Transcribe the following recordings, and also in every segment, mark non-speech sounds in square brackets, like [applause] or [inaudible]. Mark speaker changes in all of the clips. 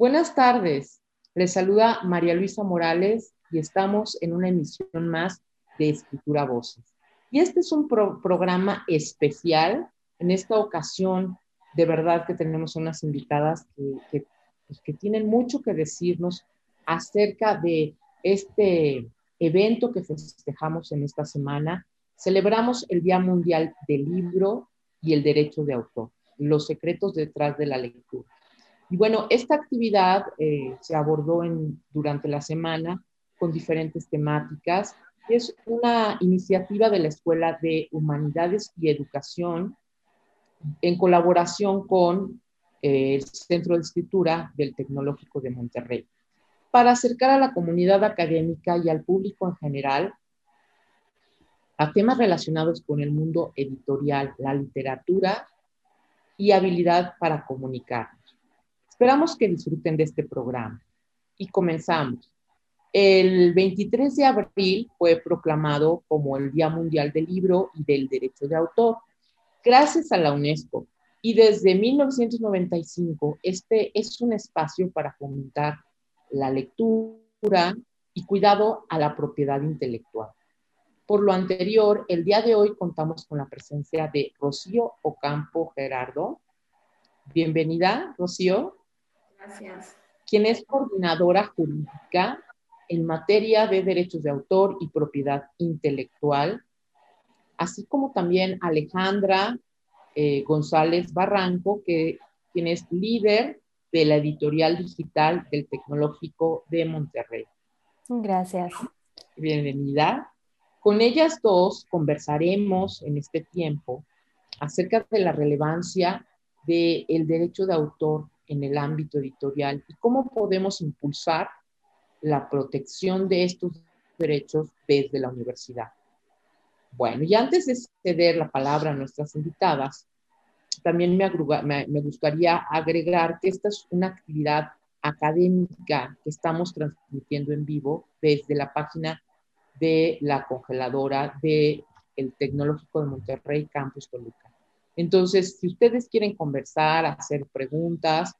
Speaker 1: Buenas tardes, les saluda María Luisa Morales y estamos en una emisión más de Escritura Voces. Y este es un programa especial. En esta ocasión, de verdad que tenemos unas invitadas que, pues, que tienen mucho que decirnos acerca de este evento que festejamos en esta semana. Celebramos el Día Mundial del Libro y el Derecho de Autor, los secretos detrás de la lectura. Y bueno, esta actividad eh, se abordó durante la semana con diferentes temáticas. Es una iniciativa de la Escuela de Humanidades y Educación en colaboración con eh, el Centro de Escritura del Tecnológico de Monterrey, para acercar a la comunidad académica y al público en general a temas relacionados con el mundo editorial, la literatura y habilidad para comunicar. Esperamos que disfruten de este programa. Y comenzamos. El 23 de abril fue proclamado como el Día Mundial del Libro y del Derecho de Autor, gracias a la UNESCO. Y desde 1995, este es un espacio para fomentar la lectura y cuidado a la propiedad intelectual. Por lo anterior, el día de hoy contamos con la presencia de Rocío Ocampo Gerardo. Bienvenida, Rocío.
Speaker 2: Gracias.
Speaker 1: Quien es coordinadora jurídica en materia de derechos de autor y propiedad intelectual, así como también Alejandra eh, González Barranco, que, quien es líder de la editorial digital del Tecnológico de Monterrey.
Speaker 2: Gracias.
Speaker 1: Bienvenida. Con ellas dos conversaremos en este tiempo acerca de la relevancia del derecho de autor en el ámbito editorial y cómo podemos impulsar la protección de estos derechos desde la universidad. Bueno, y antes de ceder la palabra a nuestras invitadas, también me, me, gustaría agregar que esta es una actividad académica que estamos transmitiendo en vivo desde la página de la congeladora del el Tecnológico de Monterrey, Campus Toluca. Entonces, si ustedes quieren conversar, hacer preguntas,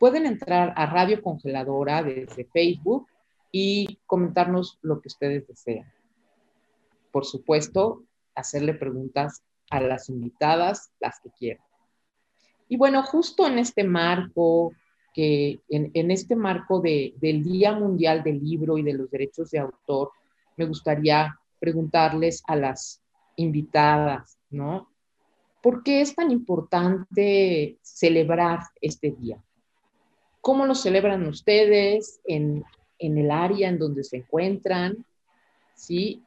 Speaker 1: pueden entrar a Radio Congeladora desde Facebook y comentarnos lo que ustedes desean. Por supuesto, hacerle preguntas a las invitadas, las que quieran. Y bueno, justo en este marco, que en, este marco del Día Mundial del Libro y de los Derechos de Autor, me gustaría preguntarles a las invitadas, ¿no? ¿Por qué es tan importante celebrar este día? ¿Cómo lo celebran ustedes en, en el área en donde se encuentran? ¿Sí?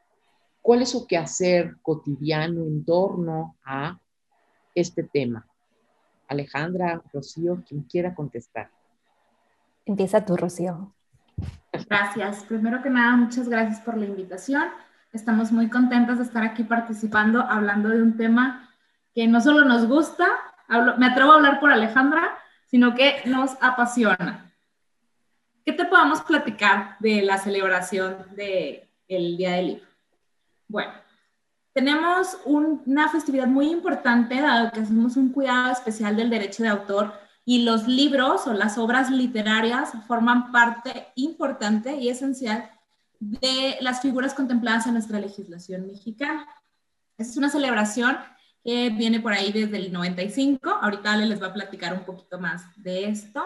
Speaker 1: ¿Cuál es su quehacer cotidiano en torno a este tema? Alejandra, Rocío, quien quiera contestar.
Speaker 2: Empieza tú, Rocío.
Speaker 3: Gracias. Primero que nada, muchas gracias por la invitación. Estamos muy contentos de estar aquí participando, hablando de un tema que no solo nos gusta, me atrevo a hablar por Alejandra, sino que nos apasiona. ¿Qué te podemos platicar de la celebración del Día del Libro? Bueno, tenemos una festividad muy importante, dado que hacemos un cuidado especial del derecho de autor y los libros o las obras literarias forman parte importante y esencial de las figuras contempladas en nuestra legislación mexicana. es una celebración que viene por ahí desde el 95. Ahorita les va a platicar un poquito más de esto.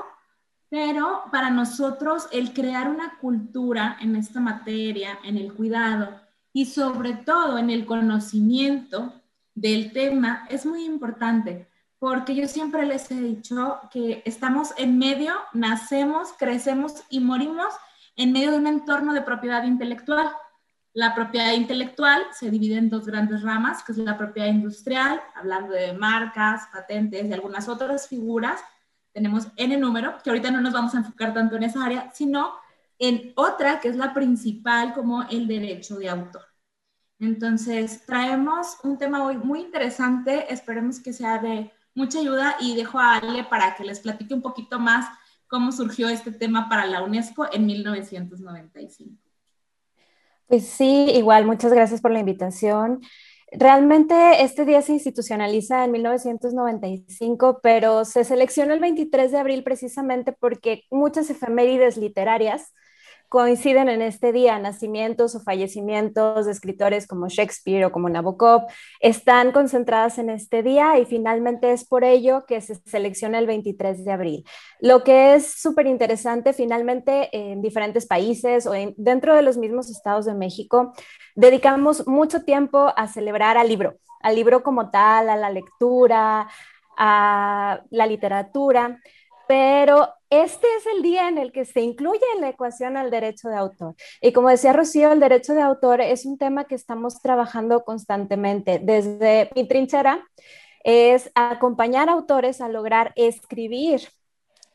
Speaker 3: Pero para nosotros el crear una cultura en esta materia, en el cuidado y sobre todo en el conocimiento del tema es muy importante, porque yo siempre les he dicho que estamos en medio, nacemos, crecemos y morimos en medio de un entorno de propiedad intelectual. La propiedad intelectual se divide en dos grandes ramas, que es la propiedad industrial, hablando de marcas, patentes y algunas otras figuras. Tenemos N número, que ahorita no nos vamos a enfocar tanto en esa área, sino en otra que es la principal como el derecho de autor. Entonces, traemos un tema muy, muy interesante, esperemos que sea de mucha ayuda y dejo a Ale para que les platique un poquito más cómo surgió este tema para la UNESCO en 1995.
Speaker 2: Pues sí, igual, muchas gracias por la invitación. Realmente este día se institucionaliza en 1995, pero se selecciona el 23 de abril precisamente porque muchas efemérides literarias coinciden en este día, nacimientos o fallecimientos de escritores como Shakespeare o como Nabokov, están concentradas en este día y finalmente es por ello que se selecciona el 23 de abril. Lo que es súper interesante, finalmente en diferentes países o dentro de los mismos estados de México, dedicamos mucho tiempo a celebrar al libro, al libro como tal, a la lectura, a la literatura pero este es el día en el que se incluye en la ecuación al derecho de autor. Y como decía Rocío, el derecho de autor es un tema que estamos trabajando constantemente. Desde mi trinchera es acompañar autores a lograr escribir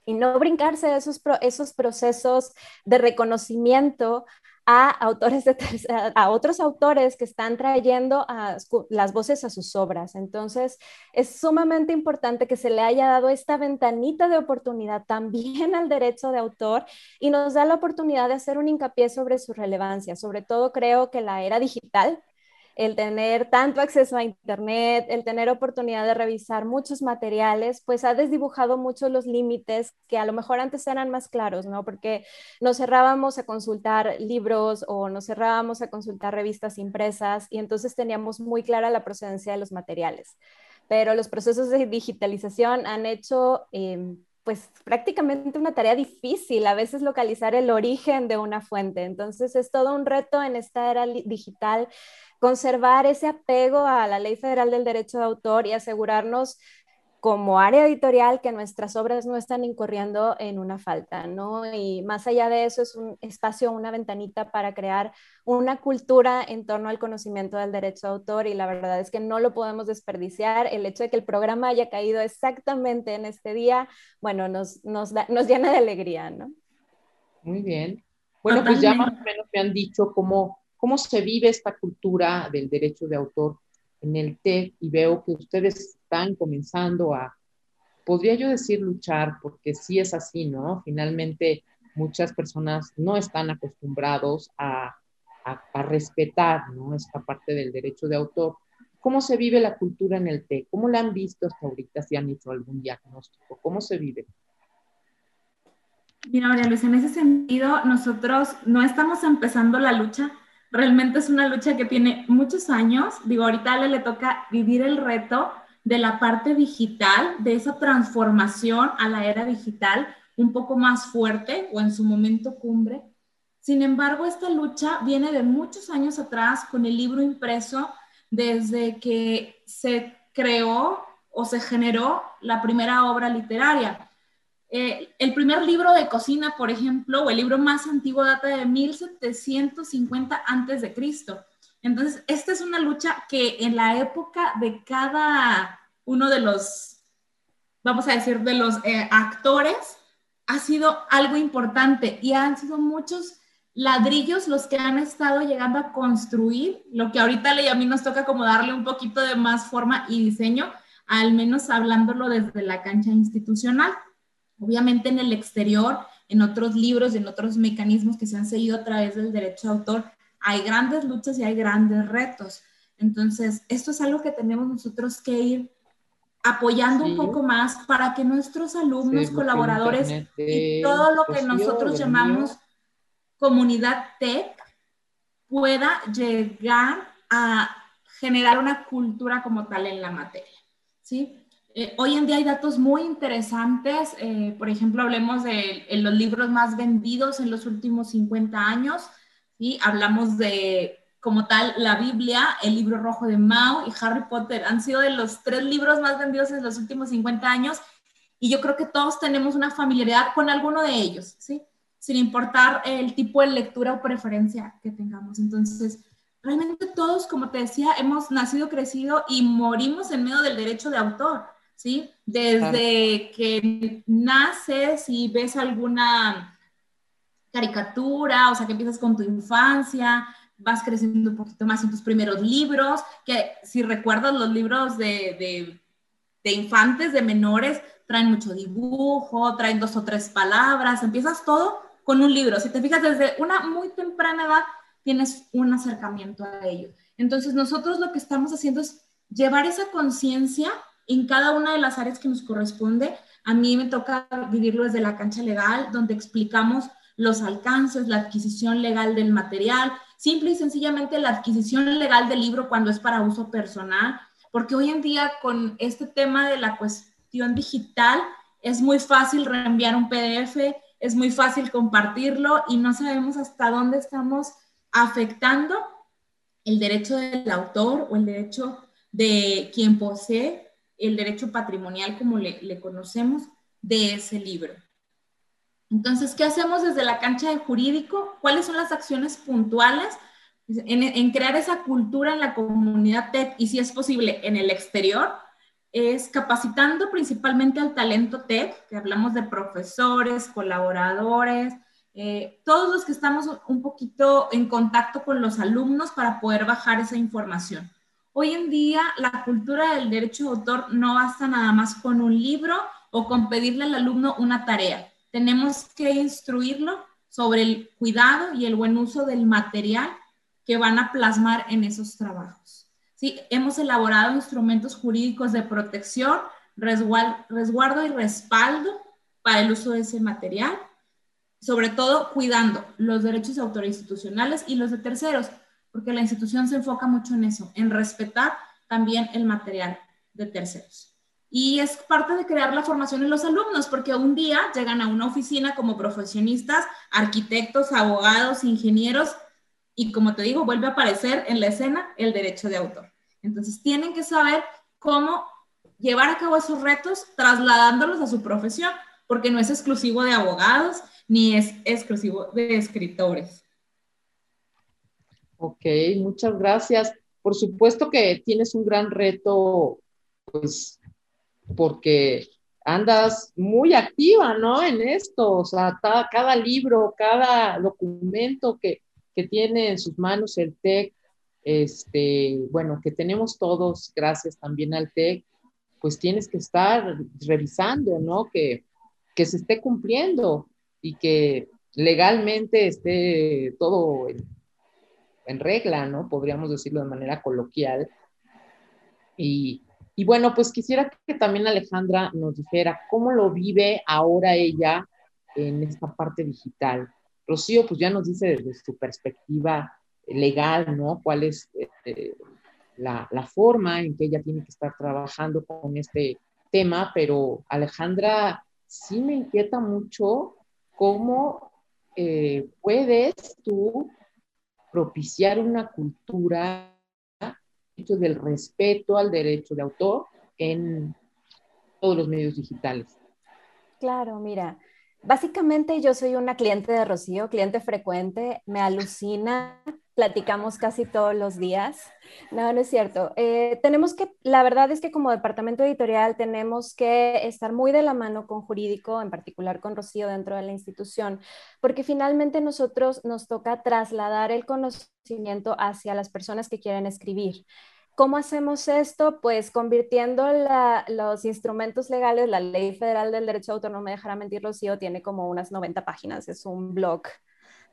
Speaker 2: y no brincarse esos, esos procesos de reconocimiento a autores a otros autores que están trayendo las voces a sus obras. Entonces, es sumamente importante que se le haya dado esta ventanita de oportunidad también al derecho de autor y nos da la oportunidad de hacer un hincapié sobre su relevancia. Sobre todo creo que la era digital el tener tanto acceso a Internet, el tener oportunidad de revisar muchos materiales, pues ha desdibujado mucho los límites que a lo mejor antes eran más claros, ¿no? Porque nos cerrábamos a consultar libros o nos cerrábamos a consultar revistas impresas y entonces teníamos muy clara la procedencia de los materiales. Pero los procesos de digitalización han hecho... Em, pues prácticamente una tarea difícil, a veces localizar el origen de una fuente. Entonces es todo un reto en esta era digital conservar ese apego a la Ley Federal del Derecho de Autor y asegurarnos como área editorial que nuestras obras no están incurriendo en una falta, ¿no? Y más allá de eso es un espacio, una ventanita para crear una cultura en torno al conocimiento del derecho de autor y la verdad es que no lo podemos desperdiciar. El hecho de que el programa haya caído exactamente en este día, bueno, nos, nos, nos llena de alegría, ¿no?
Speaker 1: Muy bien. Bueno, pues ya más o menos me han dicho cómo cómo se vive esta cultura del derecho de autor en el TEC y veo que ustedes están comenzando a, podría yo decir, luchar, porque sí es así, ¿no? Finalmente muchas personas no están acostumbrados a, a, respetar, ¿no? Esta parte del derecho de autor. ¿Cómo se vive la cultura en el TEC? ¿Cómo la han visto hasta ahorita? Si han hecho algún diagnóstico, ¿cómo se vive?
Speaker 3: Mira, María Luisa, en ese sentido, nosotros no estamos empezando la lucha, realmente es una lucha que tiene muchos años. Digo, ahorita le, le toca vivir el reto de la parte digital, de esa transformación a la era digital un poco más fuerte o en su momento cumbre. Sin embargo, esta lucha viene de muchos años atrás con el libro impreso desde que se creó o se generó la primera obra literaria. Eh, el primer libro de cocina, por ejemplo, o el libro más antiguo data de 1750 antes de Cristo. Entonces, esta es una lucha que en la época de cada uno de los, vamos a decir, de los eh, actores, ha sido algo importante y han sido muchos ladrillos los que han estado llegando a construir lo que ahorita le y a mí nos toca como darle un poquito de más forma y diseño, al menos hablándolo desde la cancha institucional. Obviamente en el exterior, en otros libros, en otros mecanismos que se han seguido a través del derecho de autor, hay grandes luchas y hay grandes retos. Entonces, esto es algo que tenemos nosotros que ir apoyando un poco más para que nuestros alumnos, colaboradores y todo lo que nosotros llamamos comunidad tech pueda llegar a generar una cultura como tal en la materia. ¿sí? Eh, hoy en día hay datos muy interesantes. Eh, por ejemplo, hablemos de los libros más vendidos en los últimos 50 años. ¿sí? Hablamos de, como tal, la Biblia, el libro rojo de Mao y Harry Potter. Han sido de los tres libros más vendidos en los últimos 50 años. Y yo creo que todos tenemos una familiaridad con alguno de ellos, ¿sí? sin importar el tipo de lectura o preferencia que tengamos. Entonces, realmente todos, como te decía, hemos nacido, crecido y morimos en medio del derecho de autor. ¿Sí? Desde que naces y ves alguna caricatura, o sea, que empiezas con tu infancia, vas creciendo un poquito más en tus primeros libros, que si recuerdas los libros de, de infantes, de menores, traen mucho dibujo, traen dos o tres palabras, empiezas todo con un libro. Si te fijas, desde una muy temprana edad tienes un acercamiento a ello. Entonces, nosotros lo que estamos haciendo es llevar esa conciencia en cada una de las áreas que nos corresponde. A mí me toca vivirlo desde la cancha legal, donde explicamos los alcances, la adquisición legal del material, simple y sencillamente la adquisición legal del libro cuando es para uso personal, porque hoy en día con este tema de la cuestión digital es muy fácil reenviar un PDF, es muy fácil compartirlo y no sabemos hasta dónde estamos afectando el derecho del autor o el derecho de quien posee el derecho patrimonial como le, conocemos de ese libro. Entonces, ¿qué hacemos desde la cancha de jurídico? ¿Cuáles son las acciones puntuales en, crear esa cultura en la comunidad TEC y si es posible en el exterior? Es capacitando principalmente al talento TEC, que hablamos de profesores, colaboradores, eh, todos los que estamos un poquito en contacto con los alumnos para poder bajar esa información. Hoy en día la cultura del derecho de autor no basta nada más con un libro o con pedirle al alumno una tarea. Tenemos que instruirlo sobre el cuidado y el buen uso del material que van a plasmar en esos trabajos. ¿Sí? Hemos elaborado instrumentos jurídicos de protección, resguardo y respaldo para el uso de ese material sobre todo cuidando los derechos de autores institucionales y los de terceros, porque la institución se enfoca mucho en eso, en respetar también el material de terceros. Y es parte de crear la formación en los alumnos, porque un día llegan a una oficina como profesionistas, arquitectos, abogados, ingenieros, y como te digo, vuelve a aparecer en la escena el derecho de autor. Entonces tienen que saber cómo llevar a cabo esos retos trasladándolos a su profesión, porque no es exclusivo de abogados, ni es exclusivo de escritores.
Speaker 1: Ok, muchas gracias. Por supuesto que tienes un gran reto, pues, porque andas muy activa, ¿no? En esto, o sea, cada, libro, cada documento que, que, tiene en sus manos el TEC, este, bueno, que tenemos todos, gracias también al TEC, pues tienes que estar revisando, ¿no? Que, que se esté cumpliendo y que legalmente esté todo regla, ¿no? Podríamos decirlo de manera coloquial. Y, y, bueno, pues quisiera que también Alejandra nos dijera cómo lo vive ahora ella en esta parte digital. Rocío, pues ya nos dice desde su perspectiva legal, ¿no? ¿Cuál es eh, la, la, forma en que ella tiene que estar trabajando con este tema? Pero Alejandra, sí me inquieta mucho cómo eh, puedes tú propiciar una cultura del respeto al derecho de autor en todos los medios digitales.
Speaker 2: Claro, mira, básicamente yo soy una cliente de Rocío, cliente frecuente, me alucina platicamos casi todos los días. No, no es cierto. Eh, tenemos que, la verdad es que como departamento editorial tenemos que estar muy de la mano con jurídico, en particular con Rocío dentro de la institución, porque finalmente nosotros nos toca trasladar el conocimiento hacia las personas que quieren escribir. ¿Cómo hacemos esto? Pues convirtiendo los instrumentos legales, la Ley Federal del Derecho de Autor, no me dejará mentir, Rocío, tiene como unas 90 páginas, es un blog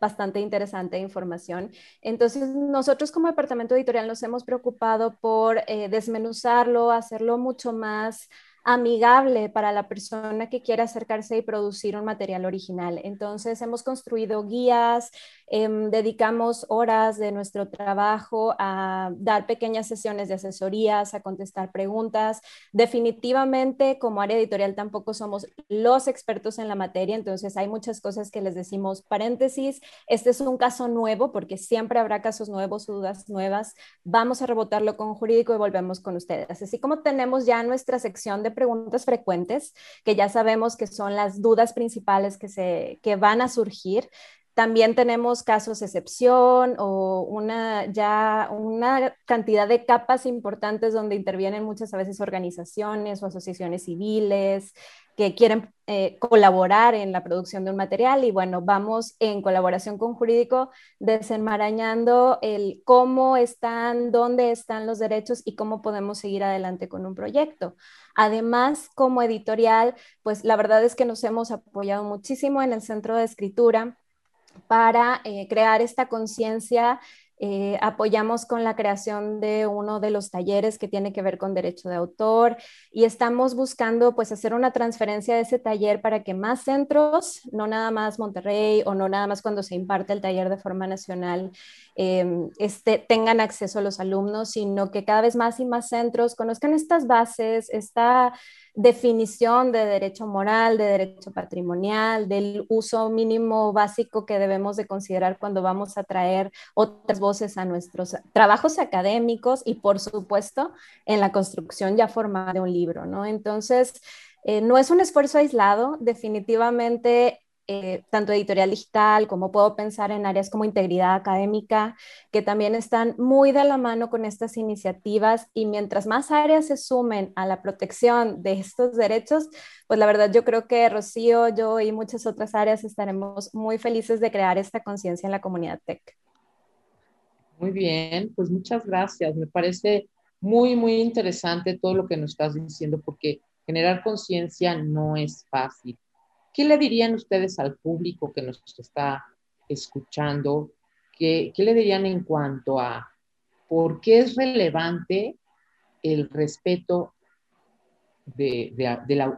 Speaker 2: bastante interesante información. Entonces, nosotros como departamento editorial nos hemos preocupado por eh, desmenuzarlo, hacerlo mucho más amigable para la persona que quiera acercarse y producir un material original. Entonces, hemos construido guías, em, dedicamos horas de nuestro trabajo a dar pequeñas sesiones de asesorías, a contestar preguntas. Definitivamente, como área editorial, tampoco somos los expertos en la materia, entonces hay muchas cosas que les decimos paréntesis. Este es un caso nuevo porque siempre habrá casos nuevos, dudas nuevas. Vamos a rebotarlo con jurídico y volvemos con ustedes. Así como tenemos ya nuestra sección de preguntas frecuentes, que ya sabemos que son las dudas principales que, se, que van a surgir. También tenemos casos excepción o una, ya una cantidad de capas importantes donde intervienen muchas veces organizaciones o asociaciones civiles, que quieren eh, colaborar en la producción de un material y bueno, vamos en colaboración con Jurídico desenmarañando el cómo están, dónde están los derechos y cómo podemos seguir adelante con un proyecto. Además, como editorial, pues la verdad es que nos hemos apoyado muchísimo en el Centro de Escritura para eh, crear esta conciencia eh, apoyamos con la creación de uno de los talleres que tiene que ver con derecho de autor y estamos buscando pues hacer una transferencia de ese taller para que más centros, no nada más Monterrey o no nada más cuando se imparte el taller de forma nacional, em, este, tengan acceso a los alumnos, sino que cada vez más y más centros conozcan estas bases, esta definición de derecho moral, de derecho patrimonial, del uso mínimo básico que debemos de considerar cuando vamos a traer otras voces a nuestros trabajos académicos y por supuesto en la construcción ya formada de un libro, ¿no? Entonces, eh, no es un esfuerzo aislado, definitivamente eh, tanto editorial digital como puedo pensar en áreas como integridad académica, que también están muy de la mano con estas iniciativas y mientras más áreas se sumen a la protección de estos derechos, pues la verdad yo creo que Rocío, yo y muchas otras áreas estaremos muy felices de crear esta conciencia en la comunidad tech.
Speaker 1: Muy bien, pues muchas gracias. Me parece muy, muy interesante todo lo que nos estás diciendo porque generar conciencia no es fácil ¿Qué le dirían ustedes al público que nos está escuchando? ¿Qué, le dirían en cuanto a por qué es relevante el respeto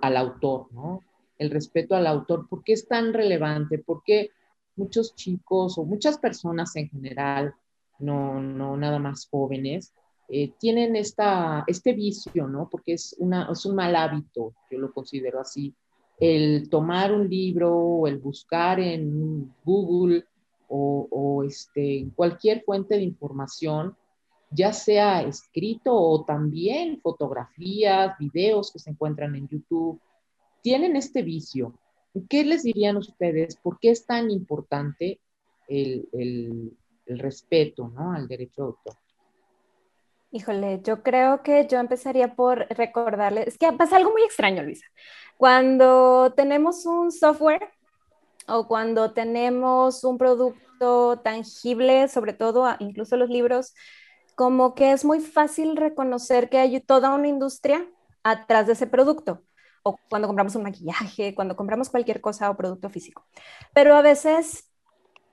Speaker 1: al autor, ¿no? El respeto al autor, ¿por qué es tan relevante? ¿Por qué muchos chicos o muchas personas en general, no, no nada más jóvenes, eh, tienen esta, este vicio, ¿no? Porque es, una, es un mal hábito, yo lo considero así, el tomar un libro o el buscar en Google o, este, en cualquier fuente de información, ya sea escrito o también fotografías, videos que se encuentran en YouTube, tienen este vicio. ¿Qué les dirían ustedes? ¿Por qué es tan importante el respeto ¿no? al derecho de autor?
Speaker 2: Híjole, yo creo que yo empezaría por recordarles, es que pasa algo muy extraño, Luisa. Cuando tenemos un software o cuando tenemos un producto tangible, sobre todo incluso los libros, como que es muy fácil reconocer que hay toda una industria atrás de ese producto. O cuando compramos un maquillaje, cuando compramos cualquier cosa o producto físico. Pero a veces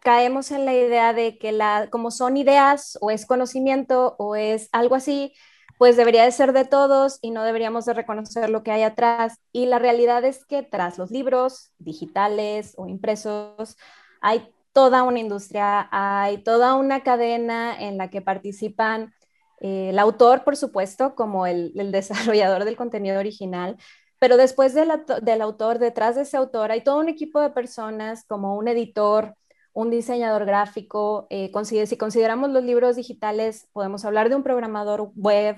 Speaker 2: caemos en la idea de que la, como son ideas o es conocimiento o es algo así, pues debería de ser de todos y no deberíamos de reconocer lo que hay atrás. Y la realidad es que tras los libros digitales o impresos hay toda una industria, hay toda una cadena en la que participan eh, el autor, por supuesto, como el, [laughs] desarrollador del contenido original, pero después del autor, detrás de ese autor, hay todo un equipo de personas como un editor, un diseñador gráfico. Eh, si consideramos los libros digitales, podemos hablar de un programador web,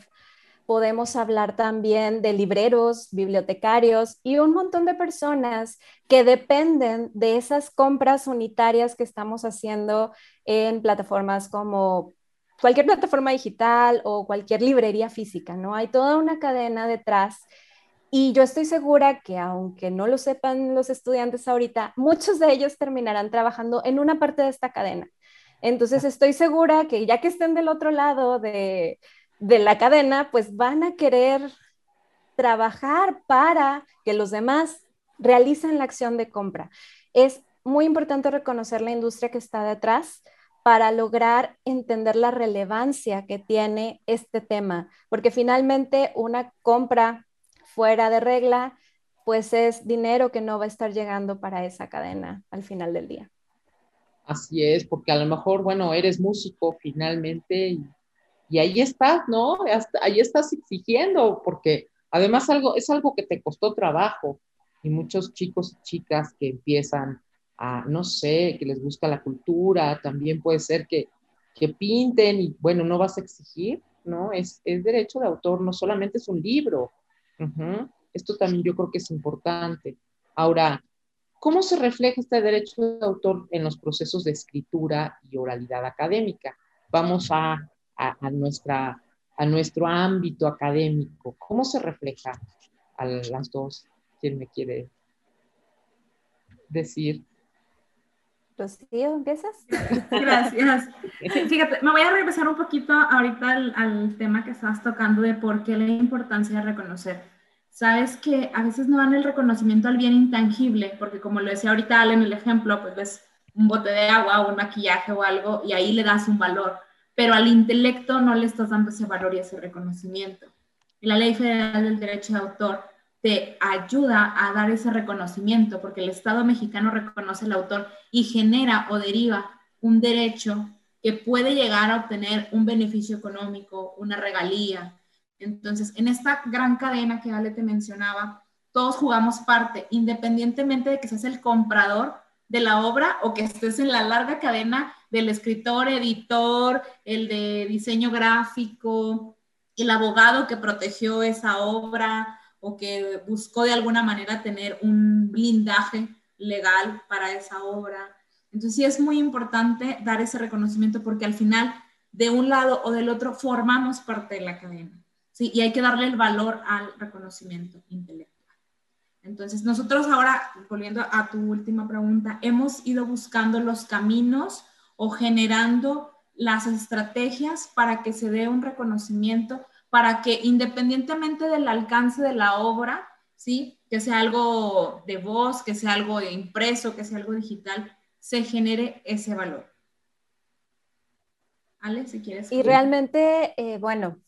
Speaker 2: podemos hablar también de libreros, bibliotecarios y un montón de personas que dependen de esas compras unitarias que estamos haciendo en plataformas como cualquier plataforma digital o cualquier librería física, ¿no? Hay toda una cadena detrás y yo estoy segura que aunque no lo sepan los estudiantes ahorita, muchos de ellos terminarán trabajando en una parte de esta cadena. Entonces estoy segura que ya que estén del otro lado de, la cadena, pues van a querer trabajar para que los demás realicen la acción de compra. Es muy importante reconocer la industria que está detrás para lograr entender la relevancia que tiene este tema, porque finalmente una compra fuera de regla, pues es dinero que no va a estar llegando para esa cadena al final del día.
Speaker 1: Así es, porque a lo mejor, bueno, eres músico finalmente y, ahí estás, ¿no? ahí estás exigiendo, porque además algo, es algo que te costó trabajo y muchos chicos y chicas que empiezan a, no sé, que les gusta la cultura, también puede ser que, que pinten y bueno, no vas a exigir, ¿no? Es, es derecho de autor, no solamente es un libro, esto también yo creo que es importante. Ahora, ¿cómo se refleja este derecho de autor en los procesos de escritura y oralidad académica? Vamos a, nuestra, a nuestro ámbito académico. ¿Cómo se refleja a las dos? ¿Quién me quiere decir?
Speaker 2: Rocío, ¿empiezas? [laughs]
Speaker 3: Gracias. Fíjate, me voy a regresar un poquito ahorita al, tema que estás tocando de por qué la importancia de reconocer. Sabes que a veces no dan el reconocimiento al bien intangible, porque como lo decía ahorita Ale en el ejemplo, pues ves un bote de agua o un maquillaje o algo y ahí le das un valor. pero al intelecto no le estás dando ese valor y ese reconocimiento. Y la Ley Federal del Derecho de Autor te ayuda a dar ese reconocimiento, porque el Estado mexicano reconoce al autor y genera o deriva un derecho que puede llegar a obtener un beneficio económico, una regalía. Entonces, en esta gran cadena que Ale te mencionaba, todos jugamos parte, independientemente de que seas el comprador de la obra o que estés en la larga cadena del escritor, editor, el de diseño gráfico, el abogado que protegió esa obra o que buscó de alguna manera tener un blindaje legal para esa obra. Entonces sí es muy importante dar ese reconocimiento porque al final de un lado o del otro formamos parte de la cadena. ¿sí? Y hay que darle el valor al reconocimiento intelectual. Entonces nosotros ahora, volviendo a tu última pregunta, hemos ido buscando los caminos o generando las estrategias para que se dé un reconocimiento, para que independientemente del alcance de la obra, ¿sí? que sea algo de voz, que sea algo impreso, que sea algo digital, se genere ese valor. Ale, si quieres.
Speaker 2: Y realmente, eh, bueno,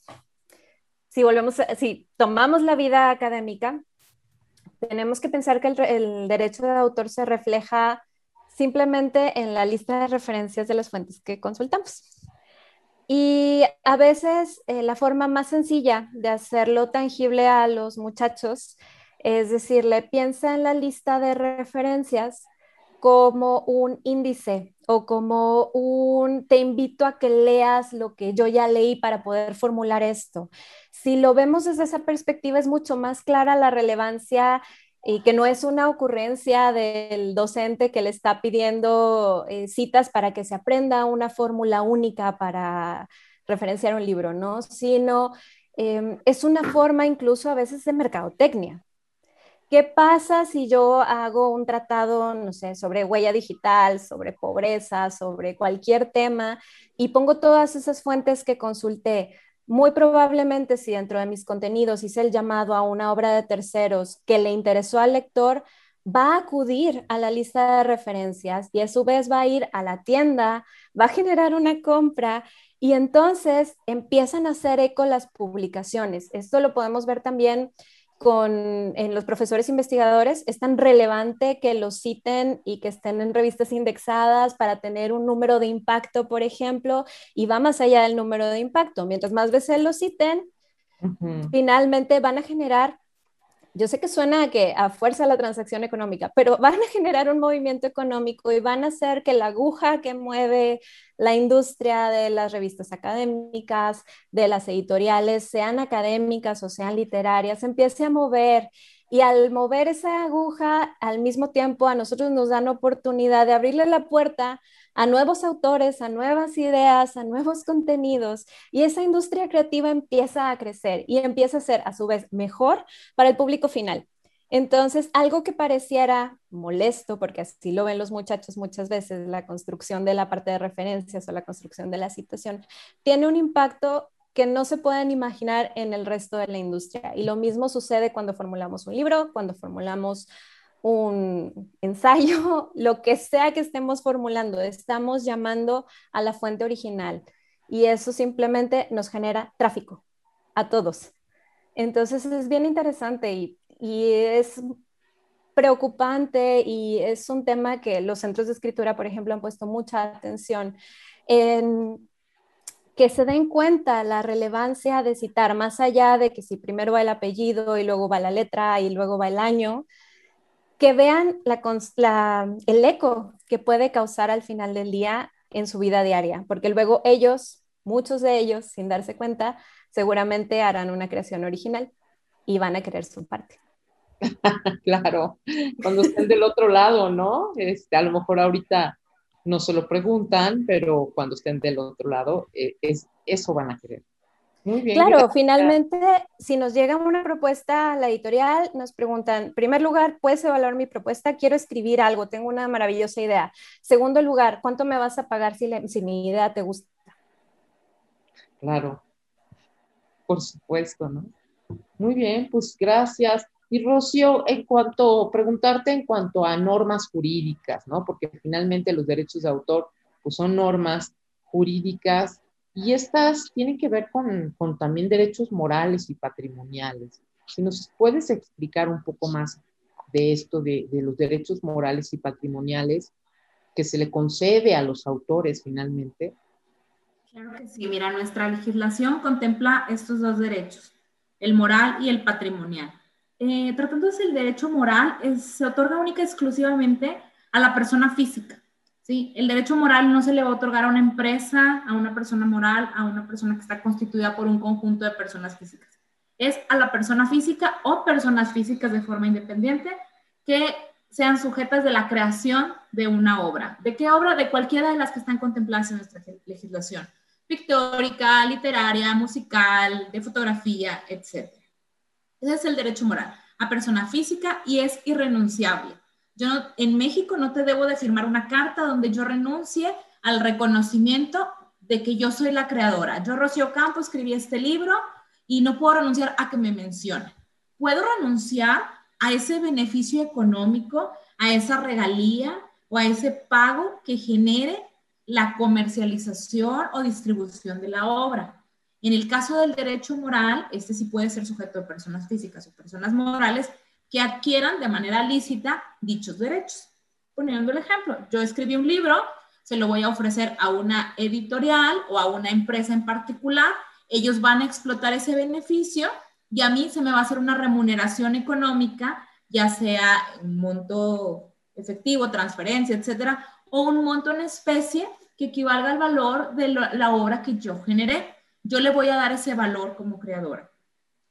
Speaker 2: si volvemos, si tomamos la vida académica, tenemos que pensar que el, derecho de autor se refleja simplemente en la lista de referencias de las fuentes que consultamos. Y a veces eh, la forma más sencilla de hacerlo tangible a los muchachos es decirle, piensa en la lista de referencias como un índice o como un te invito a que leas lo que yo ya leí para poder formular esto. Si lo vemos desde esa perspectiva es mucho más clara la relevancia y que no es una ocurrencia del docente que le está pidiendo eh, citas para que se aprenda una fórmula única para referenciar un libro, ¿no? Sino em, es una forma incluso a veces de mercadotecnia. ¿Qué pasa si yo hago un tratado, no sé, sobre huella digital, sobre pobreza, sobre cualquier tema y pongo todas esas fuentes que consulté? Muy probablemente si dentro de mis contenidos hice el llamado a una obra de terceros que le interesó al lector, va a acudir a la lista de referencias y a su vez va a ir a la tienda, va a generar una compra y entonces empiezan a hacer eco las publicaciones. Esto lo podemos ver también con en los profesores investigadores, es tan relevante que los citen y que estén en revistas indexadas para tener un número de impacto, por ejemplo, y va más allá del número de impacto. Mientras más veces los citen, finalmente van a generar yo sé que suena a que a fuerza la transacción económica, pero van a generar un movimiento económico y van a hacer que la aguja que mueve la industria de las revistas académicas, de las editoriales, sean académicas o sean literarias, empiece a mover. Y al mover esa aguja, al mismo tiempo a nosotros nos dan oportunidad de abrirle la puerta a nuevos autores, a nuevas ideas, a nuevos contenidos y esa industria creativa empieza a crecer y empieza a ser a su vez mejor para el público final. Entonces, algo que pareciera molesto, porque así lo ven los muchachos muchas veces, la construcción de la parte de referencias o la construcción de la situación, tiene un impacto que no se pueden imaginar en el resto de la industria. Y lo mismo sucede cuando formulamos un libro, cuando formulamos un ensayo, [laughs] lo que sea que estemos formulando, estamos llamando a la fuente original y eso simplemente nos genera tráfico a todos. Entonces es bien interesante y, es preocupante y es un tema que los centros de escritura, por ejemplo, han puesto mucha atención en que se den cuenta la relevancia de citar, más allá de que si primero va el apellido y luego va la letra y luego va el año, que vean el eco que puede causar al final del día en su vida diaria, porque luego ellos, muchos de ellos, sin darse cuenta, seguramente harán una creación original y van a querer su parte. [laughs]
Speaker 1: claro, cuando estén del otro lado, ¿no? Este, a lo mejor ahorita no se lo preguntan, pero cuando estén del otro lado, eh, es, eso van a querer.
Speaker 2: Claro, finalmente, si nos llega una propuesta a la editorial, nos preguntan, en primer lugar, ¿puedes evaluar mi propuesta? Quiero escribir algo, tengo una maravillosa idea. Segundo lugar, ¿cuánto me vas a pagar si, si mi idea te gusta?
Speaker 1: Claro, por supuesto, ¿no? Muy bien, pues gracias. Y Rocío, en cuanto, preguntarte en cuanto a normas jurídicas, ¿no? Porque finalmente los derechos de autor, pues son normas jurídicas y estas tienen que ver con, también derechos morales y patrimoniales. Si nos puedes explicar un poco más de esto, de, los derechos morales y patrimoniales que se le concede a los autores finalmente.
Speaker 3: Claro que sí, mira, nuestra legislación contempla estos dos derechos, el moral y el patrimonial. Eh, tratándose del derecho moral, se otorga única y exclusivamente a la persona física. ¿Sí? El derecho moral no se le va a otorgar a una empresa, a una persona moral, a una persona que está constituida por un conjunto de personas físicas. Es a la persona física o personas físicas de forma independiente que sean sujetas de la creación de una obra. ¿De qué obra? De cualquiera de las que están contempladas en nuestra legislación. Pictórica, literaria, musical, de fotografía, etc. Ese es el derecho moral a persona física y es irrenunciable. Yo en México no te debo de firmar una carta donde yo renuncie al reconocimiento de que yo soy la creadora. Yo, Rocío Campo, escribí este libro y no puedo renunciar a que me mencione. Puedo renunciar a ese beneficio económico, a esa regalía o a ese pago que genere la comercialización o distribución de la obra. En el caso del derecho moral, este sí puede ser sujeto de personas físicas o personas morales que adquieran de manera lícita dichos derechos. Poniendo el ejemplo, yo escribí un libro, se lo voy a ofrecer a una editorial o a una empresa en particular, ellos van a explotar ese beneficio y a mí se me va a hacer una remuneración económica, ya sea un monto efectivo, transferencia, etcétera, o un monto en especie que equivalga al valor de la obra que yo generé. Yo le voy a dar ese valor como creadora.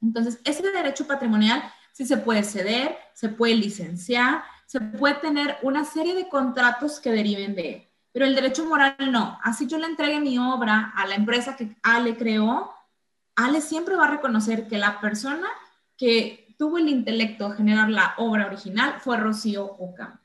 Speaker 3: Entonces, ese derecho patrimonial sí se puede ceder, se puede licenciar, se puede tener una serie de contratos que deriven de él. Pero el derecho moral no. Así yo le entregue mi obra a la empresa que Ale creó, Ale siempre va a reconocer que la persona que tuvo el intelecto de generar la obra original fue Rocío Ocampo.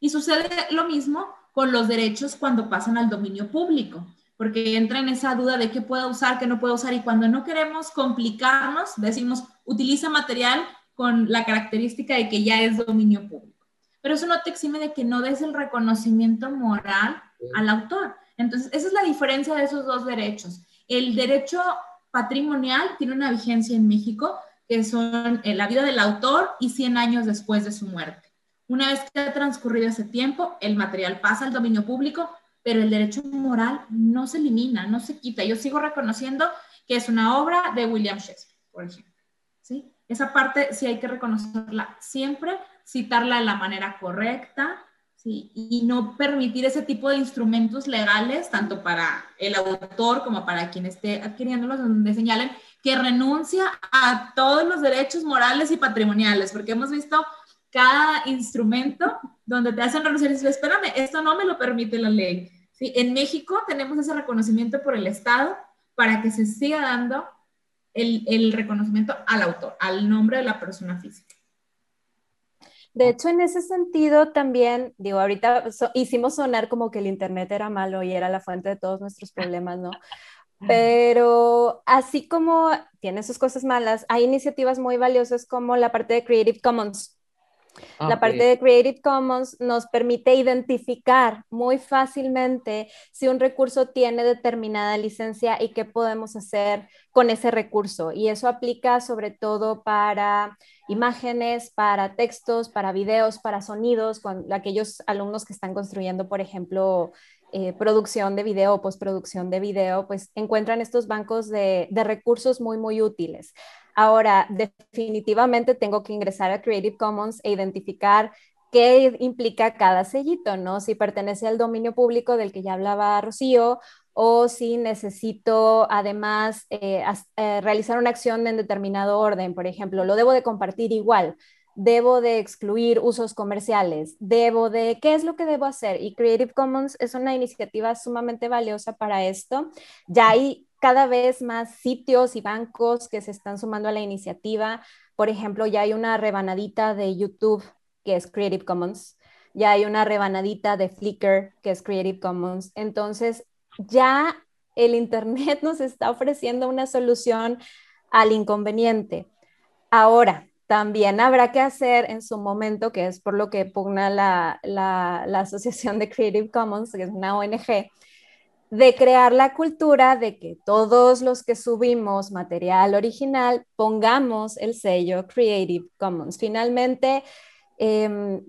Speaker 3: Y sucede lo mismo con los derechos cuando pasan al dominio público, porque entra en esa duda de qué puedo usar, qué no puedo usar, y cuando no queremos complicarnos, decimos, utiliza material con la característica de que ya es dominio público. Pero eso no te exime de que no des el reconocimiento moral al autor. Entonces, esa es la diferencia de esos dos derechos. El derecho patrimonial tiene una vigencia en México que son eh, la vida del autor y 100 años después de su muerte. Una vez que ha transcurrido ese tiempo, el material pasa al dominio público, pero el derecho moral no se elimina, no se quita. Yo sigo reconociendo que es una obra de William Shakespeare, por ejemplo. ¿sí? Esa parte sí hay que reconocerla siempre, citarla de la manera correcta, ¿sí? y no permitir ese tipo de instrumentos legales, tanto para el autor como para quien esté adquiriéndolos, donde señalen que renuncia a todos los derechos morales y patrimoniales, porque hemos visto cada instrumento donde te hacen renunciar y dicen, espérame, esto no me lo permite la ley. ¿Sí? En México tenemos ese reconocimiento por el Estado para que se siga dando el, reconocimiento al autor, al nombre de la persona física.
Speaker 2: De hecho, en ese sentido también, digo, ahorita hicimos sonar como que el Internet era malo y era la fuente de todos nuestros problemas, ¿no? Pero así como tiene sus cosas malas, hay iniciativas muy valiosas como la parte de Creative Commons, Ah, la parte de Creative Commons nos permite identificar muy fácilmente si un recurso tiene determinada licencia y qué podemos hacer con ese recurso. Y eso aplica sobre todo para imágenes, para textos, para videos, para sonidos, con aquellos alumnos que están construyendo, por ejemplo, eh, producción de video o postproducción de video, pues encuentran estos bancos de, de recursos muy, muy útiles. Ahora, definitivamente tengo que ingresar a Creative Commons e identificar qué implica cada sellito, ¿no? Si pertenece al dominio público del que ya hablaba Rocío o si necesito además eh, eh, realizar una acción en determinado orden, por ejemplo, lo debo de compartir igual, debo de excluir usos comerciales, debo de, ¿qué es lo que debo hacer? Y Creative Commons es una iniciativa sumamente valiosa para esto. Ya hay cada vez más sitios y bancos que se están sumando a la iniciativa. Por ejemplo, ya hay una rebanadita de YouTube que es Creative Commons, ya hay una rebanadita de Flickr que es Creative Commons. Entonces, ya el Internet [laughs] nos está ofreciendo una solución al inconveniente. Ahora, también habrá que hacer en su momento, que es por lo que pugna la, la Asociación de Creative Commons, que es una ONG, de crear la cultura de que todos los que subimos material original pongamos el sello Creative Commons. Finalmente, em,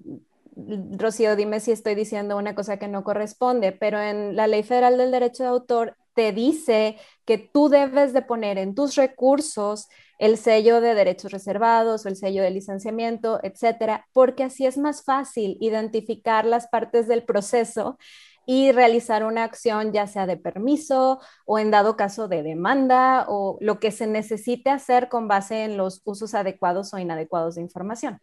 Speaker 2: Rocío, dime si estoy diciendo una cosa que no corresponde, pero en la Ley Federal del Derecho de Autor te dice que tú debes de poner en tus recursos el sello de derechos reservados o el sello de licenciamiento, etcétera, porque así es más fácil identificar las partes del proceso y realizar una acción ya sea de permiso o en dado caso de demanda o lo que se necesite hacer con base en los usos adecuados o inadecuados de información.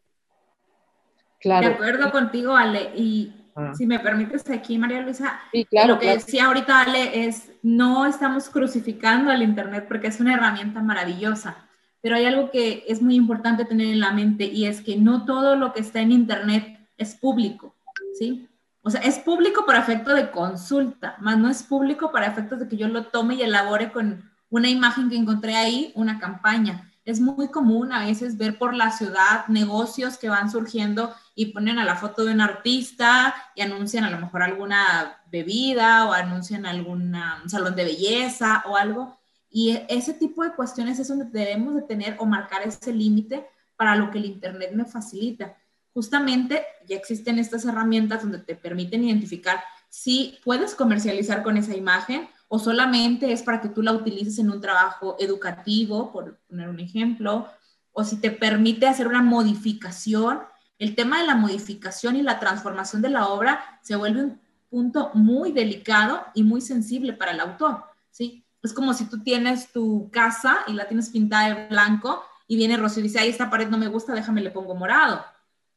Speaker 3: Claro. De acuerdo contigo, Ale. Y ah. si me permites aquí, María Luisa, lo que decía ahorita Ale es, no estamos crucificando al Internet porque es una herramienta maravillosa, pero hay algo que es muy importante tener en la mente y es que no todo lo que está en Internet es público, ¿sí? Sea, es público para efecto de consulta, más no es público para efectos de que yo lo tome y elabore con una imagen que encontré ahí, una campaña. Es muy común a veces ver por la ciudad negocios que van surgiendo y ponen a la foto de un artista y anuncian a lo mejor alguna bebida o anuncian algún salón de belleza o algo. Y ese tipo de cuestiones es donde debemos de tener o marcar ese límite para lo que el Internet me facilita justamente ya existen estas herramientas donde te permiten identificar si puedes comercializar con esa imagen o solamente es para que tú la utilices en un trabajo educativo, por poner un ejemplo, o si te permite hacer una modificación. El tema de la modificación y la transformación de la obra se vuelve un punto muy delicado y muy sensible para el autor, ¿sí? Es como si tú tienes tu casa y la tienes pintada de blanco y viene Rocío y dice, ay, esta pared no me gusta, déjame le pongo morado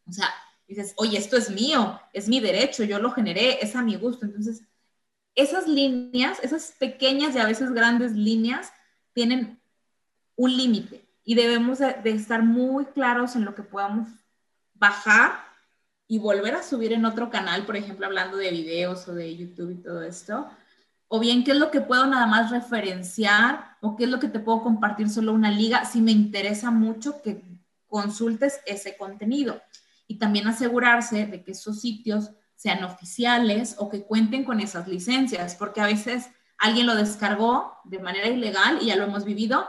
Speaker 3: o sea, dices, oye, esto es mío, es mi derecho, yo lo generé, es a mi gusto. Entonces, esas líneas, esas pequeñas y a veces grandes líneas, tienen un límite y debemos de, estar muy claros en lo que podamos bajar y volver a subir en otro canal, por ejemplo, hablando de videos o de YouTube y todo esto, o bien qué es lo que puedo nada más referenciar o qué es lo que te puedo compartir solo una liga si me interesa mucho que consultes ese contenido y también asegurarse de que esos sitios sean oficiales o que cuenten con esas licencias, porque a veces alguien lo descargó de manera ilegal y ya lo hemos vivido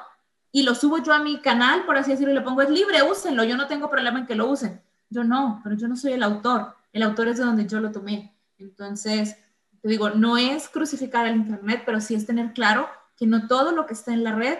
Speaker 3: y lo subo yo a mi canal, por así decirlo, y le pongo es libre, úsenlo, yo no tengo problema en que lo usen. Yo no, pero yo no soy el autor, el autor es de donde yo lo tomé. Entonces, te digo, no es crucificar el Internet, pero sí es tener claro que no todo lo que está en la red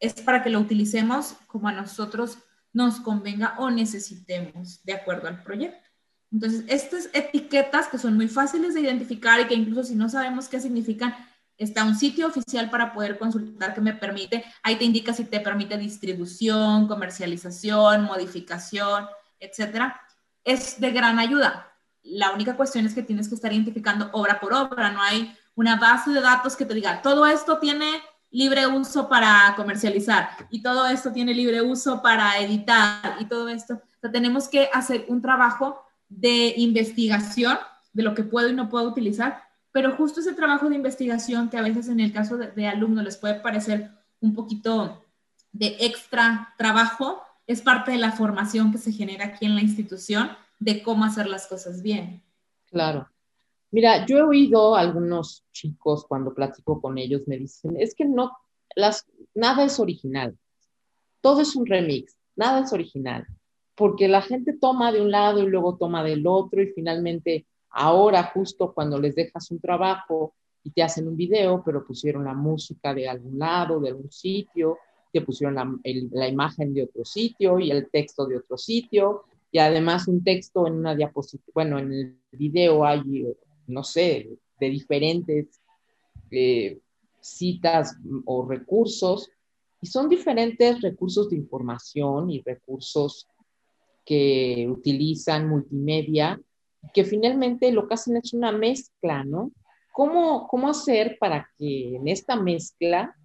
Speaker 3: es para que lo utilicemos como a nosotros nos convenga o necesitemos de acuerdo al proyecto. Entonces, estas etiquetas que son muy fáciles de identificar y que incluso si no sabemos qué significan, está un sitio oficial para poder consultar que me permite, ahí te indica si te permite distribución, comercialización, modificación, etcétera. Es de gran ayuda. La única cuestión es que tienes que estar identificando obra por obra, no hay una base de datos que te diga, todo esto tiene libre uso para comercializar y todo esto tiene libre uso para editar y todo esto. O tenemos que hacer un trabajo de investigación de lo que puedo y no puedo utilizar, pero justo ese trabajo de investigación que a veces en el caso de, de alumnos les puede parecer un poquito de extra trabajo, es parte de la formación que se genera aquí en la institución de cómo hacer las cosas bien.
Speaker 1: Claro. Mira, yo he oído a algunos chicos cuando platico con ellos, me dicen, es que no, las, nada es original, todo es un remix, nada es original, porque la gente toma de un lado y luego toma del otro y finalmente ahora justo cuando les dejas un trabajo y te hacen un video, pero pusieron la música de algún lado, de algún sitio, te pusieron la, la imagen de otro sitio y el texto de otro sitio, y además un texto en una diapositiva, bueno, en el video hay no sé, de diferentes eh, citas o recursos, y son diferentes recursos de información y recursos que utilizan multimedia, que finalmente lo que hacen es una mezcla, ¿no? ¿Cómo, cómo hacer para que en esta mezcla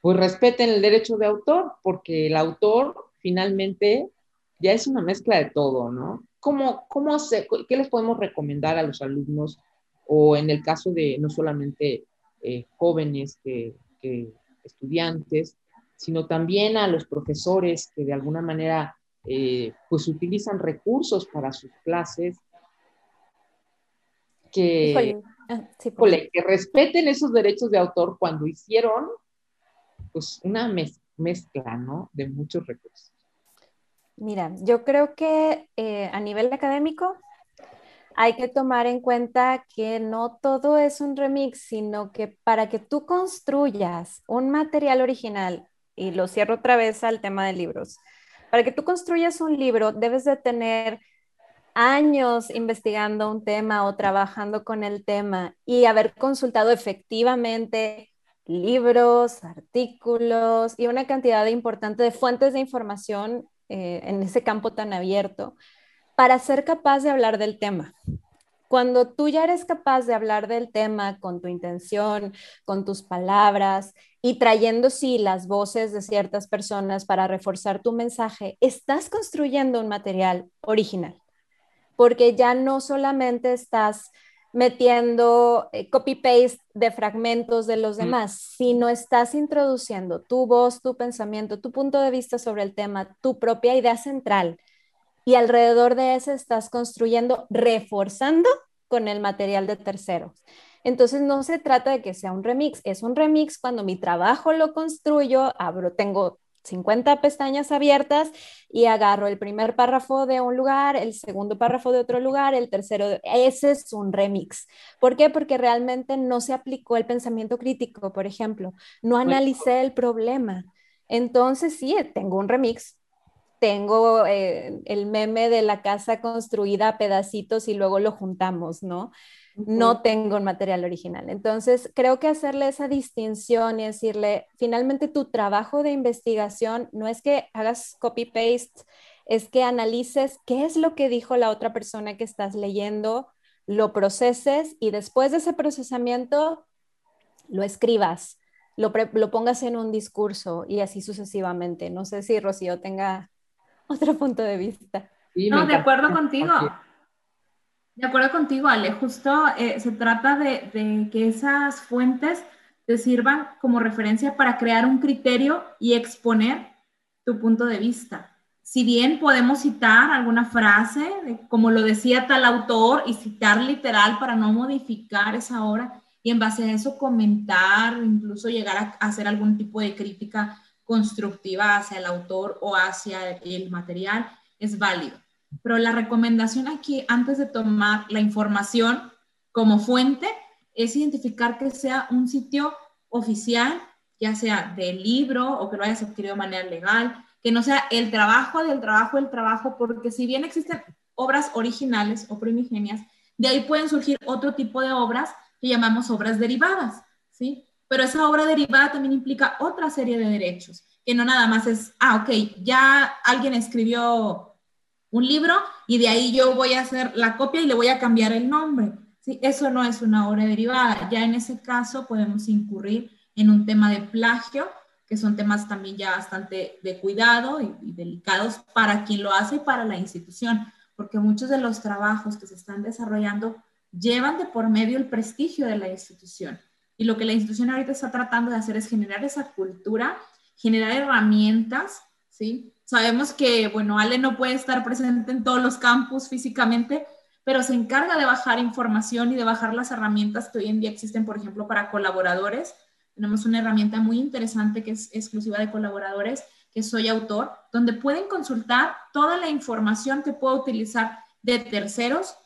Speaker 1: pues respeten el derecho de autor? Porque el autor finalmente ya es una mezcla de todo, ¿no? ¿Cómo, cómo qué les podemos recomendar a los alumnos o en el caso de no solamente eh, jóvenes que, estudiantes, sino también a los profesores que de alguna manera eh, pues utilizan recursos para sus clases que Ah, que respeten esos derechos de autor cuando hicieron pues una mezcla, ¿no? De muchos recursos.
Speaker 2: Mira, yo creo que eh, a nivel académico hay que tomar en cuenta que no todo es un remix, sino que para que tú construyas un material original, y lo cierro otra vez al tema de libros, para que tú construyas un libro debes de tener años investigando un tema o trabajando con el tema y haber consultado efectivamente libros, artículos y una cantidad importante de fuentes de información eh, en ese campo tan abierto para ser capaz de hablar del tema. Cuando tú ya eres capaz de hablar del tema con tu intención, con tus palabras y trayendo, sí, las voces de ciertas personas para reforzar tu mensaje, estás construyendo un material original, porque ya no solamente estás metiendo eh, copy-paste de fragmentos de los demás, sino estás introduciendo tu voz, tu pensamiento, tu punto de vista sobre el tema, tu propia idea central y alrededor de ese estás construyendo, reforzando con el material de terceros. Entonces no se trata de que sea un remix, es un remix cuando mi trabajo lo construyo, abro, tengo 50 pestañas abiertas y agarro el primer párrafo de un lugar, el segundo párrafo de otro lugar, el tercero, ese es un remix. ¿Por qué? Porque realmente no se aplicó el pensamiento crítico, por ejemplo, no analicé el problema. Entonces sí, tengo un remix, tengo eh, el meme de la casa construida a pedacitos y luego lo juntamos, ¿no? No tengo un material original. Entonces, creo que hacerle esa distinción y decirle, finalmente tu trabajo de investigación no es que hagas copy-paste, es que analices qué es lo que dijo la otra persona que estás leyendo, lo proceses y después de ese procesamiento lo escribas, lo, lo pongas en un discurso y así sucesivamente. No sé si Rocío tenga [laughs] otro punto de vista.
Speaker 3: no, de acuerdo contigo. De acuerdo contigo, Ale. Justo eh, se trata de, de, que esas fuentes te sirvan como referencia para crear un criterio y exponer tu punto de vista. Si bien podemos citar alguna frase, como lo decía tal autor, y citar literal para no modificar esa obra, y en base a eso comentar, incluso llegar a hacer algún tipo de crítica constructiva hacia el autor o hacia el material es válido. Pero la recomendación aquí, antes de tomar la información como fuente, es identificar que sea un sitio oficial, ya sea del libro o que lo hayas adquirido de manera legal, que no sea el trabajo del trabajo del trabajo, porque si bien existen obras originales o primigenias, de ahí pueden surgir otro tipo de obras que llamamos obras derivadas, ¿sí? pero esa obra derivada también implica otra serie de derechos, que no nada más es, ah, ok, ya alguien escribió un libro y de ahí yo voy a hacer la copia y le voy a cambiar el nombre. ¿sí? Eso no es una obra derivada. Ya en ese caso podemos incurrir en un tema de plagio, que son temas también ya bastante de cuidado y, y delicados para quien lo hace y para la institución, porque muchos de los trabajos que se están desarrollando llevan de por medio el prestigio de la institución. Y lo que la institución ahorita está tratando de hacer es generar esa cultura, generar herramientas, ¿sí? Sabemos que, bueno, Ale no puede estar presente en todos los campus físicamente, pero se encarga de bajar información y de bajar las herramientas que hoy en día existen, por ejemplo, para colaboradores. Tenemos una herramienta muy interesante que es exclusiva de colaboradores, que Soy Autor, donde pueden consultar toda la información que puedo utilizar de terceros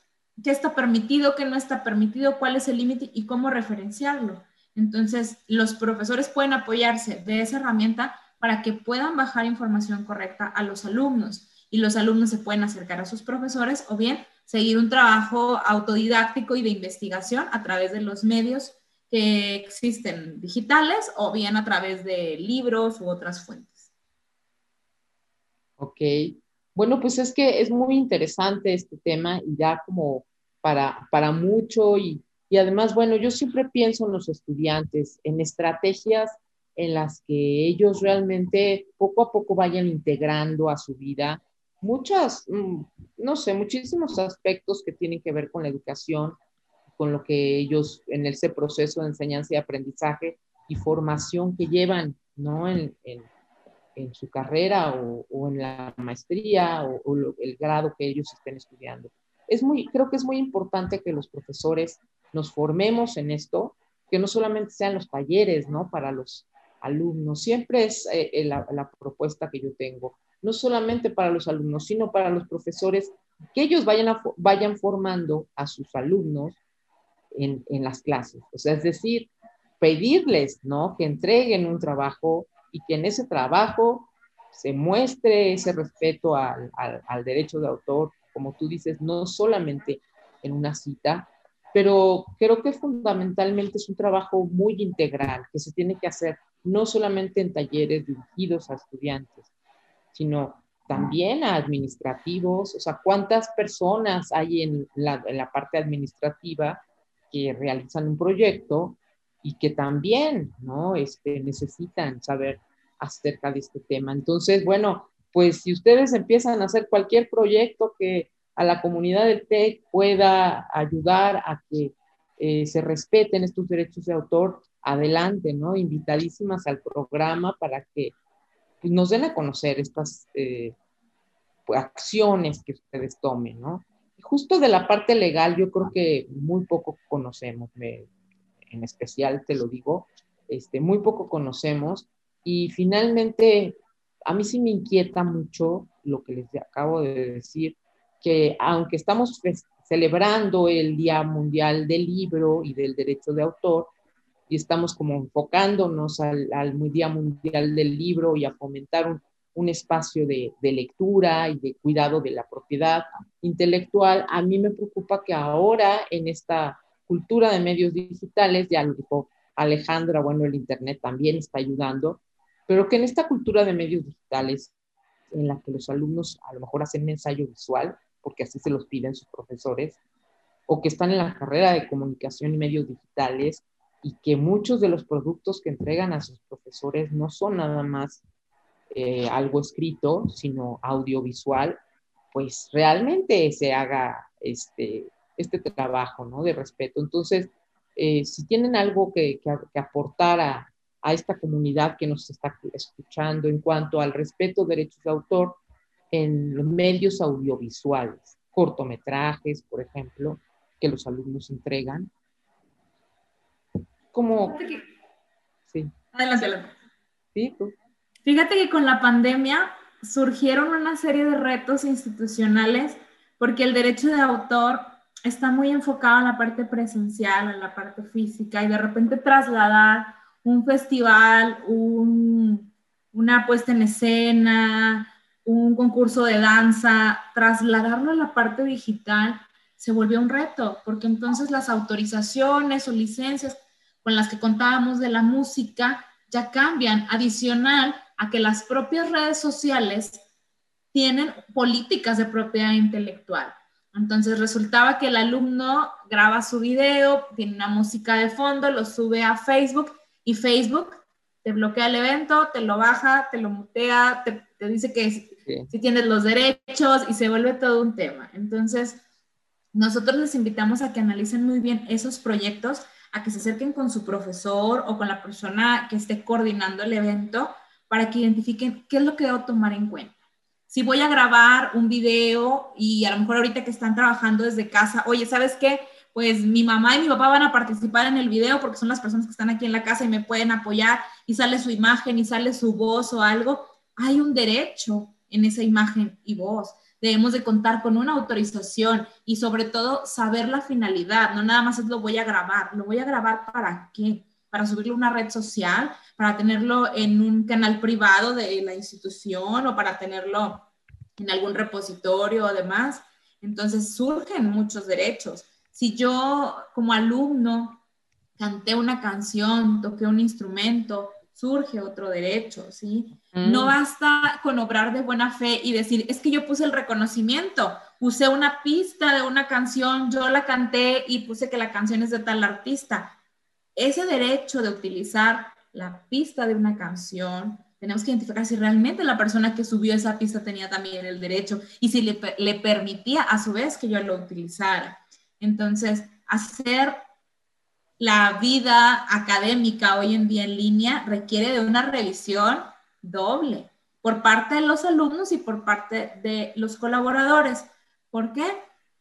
Speaker 3: qué está permitido, qué no está permitido, cuál es el límite y cómo referenciarlo. Entonces, los profesores pueden apoyarse de esa herramienta para que puedan bajar información correcta a los alumnos y los alumnos se pueden acercar a sus profesores o bien seguir un trabajo autodidáctico y de investigación a través de los medios que existen digitales o bien a través de libros u otras fuentes.
Speaker 1: Ok. Bueno, pues es que es muy interesante este tema y ya como para, para mucho y, y además, bueno, yo siempre pienso en los estudiantes, en estrategias en las que ellos realmente poco a poco vayan integrando a su vida muchas, mm, no sé, muchísimos aspectos que tienen que ver con la educación, con lo que ellos en ese proceso de enseñanza y aprendizaje y formación que llevan, ¿no? En, en, su carrera o, o, en la maestría o, o el grado que ellos estén estudiando es muy, creo que es muy importante que los profesores nos formemos en esto, que no solamente sean los talleres, ¿no? Para los alumnos, siempre es eh, eh, la, propuesta que yo tengo, no solamente para los alumnos, sino para los profesores, que ellos vayan, vayan formando a sus alumnos en, en las clases. O sea, es decir, pedirles, ¿no? Que entreguen un trabajo y que en ese trabajo se muestre ese respeto al, al, derecho de autor, como tú dices, no solamente en una cita, pero creo que fundamentalmente es un trabajo muy integral que se tiene que hacer no solamente en talleres dirigidos a estudiantes, sino también a administrativos, o sea, cuántas personas hay en la, parte administrativa que realizan un proyecto y que también, ¿no? Este, necesitan saber acerca de este tema. Entonces, bueno, pues si ustedes empiezan a hacer cualquier proyecto que a la comunidad del TEC pueda ayudar a que eh, se respeten estos derechos de autor, adelante, ¿no? Invitadísimas al programa para que pues, nos den a conocer estas eh, pues, acciones que ustedes tomen, ¿no? justo de la parte legal, yo creo que muy poco conocemos, en especial te lo digo, este, muy poco conocemos y finalmente, a mí sí me inquieta mucho lo que les acabo de decir, que aunque estamos celebrando el Día Mundial del Libro y del Derecho de Autor, y estamos como enfocándonos al, Día Mundial del Libro y a fomentar un, un espacio de, de, lectura y de cuidado de la propiedad intelectual, a mí me preocupa que ahora en esta cultura de medios digitales, ya lo dijo Alejandra, bueno, el Internet también está ayudando, pero que en esta cultura de medios digitales, en la que los alumnos a lo mejor hacen un ensayo visual, porque así se los piden sus profesores, o que están en la carrera de comunicación y medios digitales, y que muchos de los productos que entregan a sus profesores no son nada más eh, algo escrito, sino audiovisual, pues realmente se haga este, este trabajo ¿no? de respeto. Entonces, eh, si tienen algo que, que, aportar a, a esta comunidad que nos está escuchando en cuanto al respeto de derechos de autor en los medios audiovisuales, cortometrajes, por ejemplo, que los alumnos entregan. Como...
Speaker 3: Sí. Adelante, adelante. Sí, tú. Fíjate que con la pandemia surgieron una serie de retos institucionales porque el derecho de autor está muy enfocado en la parte presencial, en la parte física y de repente trasladar un festival, una puesta en escena, un concurso de danza, trasladarlo a la parte digital se volvió un reto, porque entonces las autorizaciones o licencias con las que contábamos de la música ya cambian, adicional a que las propias redes sociales tienen políticas de propiedad intelectual. Entonces resultaba que el alumno graba su video, tiene una música de fondo, lo sube a Facebook y Facebook te bloquea el evento, te lo baja, te lo mutea, te, dice que si, tienes los derechos y se vuelve todo un tema. Entonces, nosotros les invitamos a que analicen muy bien esos proyectos, a que se acerquen con su profesor o con la persona que esté coordinando el evento para que identifiquen qué es lo que debo tomar en cuenta. Si voy a grabar un video y a lo mejor ahorita que están trabajando desde casa, oye, ¿sabes qué? pues mi mamá y mi papá van a participar en el video porque son las personas que están aquí en la casa y me pueden apoyar y sale su imagen y sale su voz o algo, hay un derecho en esa imagen y voz. Debemos de contar con una autorización y sobre todo saber la finalidad, no nada más es lo voy a grabar, lo voy a grabar para qué, para subirlo a una red social, para tenerlo en un canal privado de la institución o para tenerlo en algún repositorio o demás. Entonces surgen muchos derechos. Si yo como alumno canté una canción, toqué un instrumento, surge otro derecho, ¿sí? No mm. basta con obrar de buena fe y decir, es que yo puse el reconocimiento, puse una pista de una canción, yo la canté y puse que la canción es de tal artista. Ese derecho de utilizar la pista de una canción, tenemos que identificar si realmente la persona que subió esa pista tenía también el derecho y si le, le permitía a su vez que yo lo utilizara. Entonces, hacer la vida académica hoy en día en línea requiere de una revisión doble por parte de los alumnos y por parte de los colaboradores. ¿Por qué?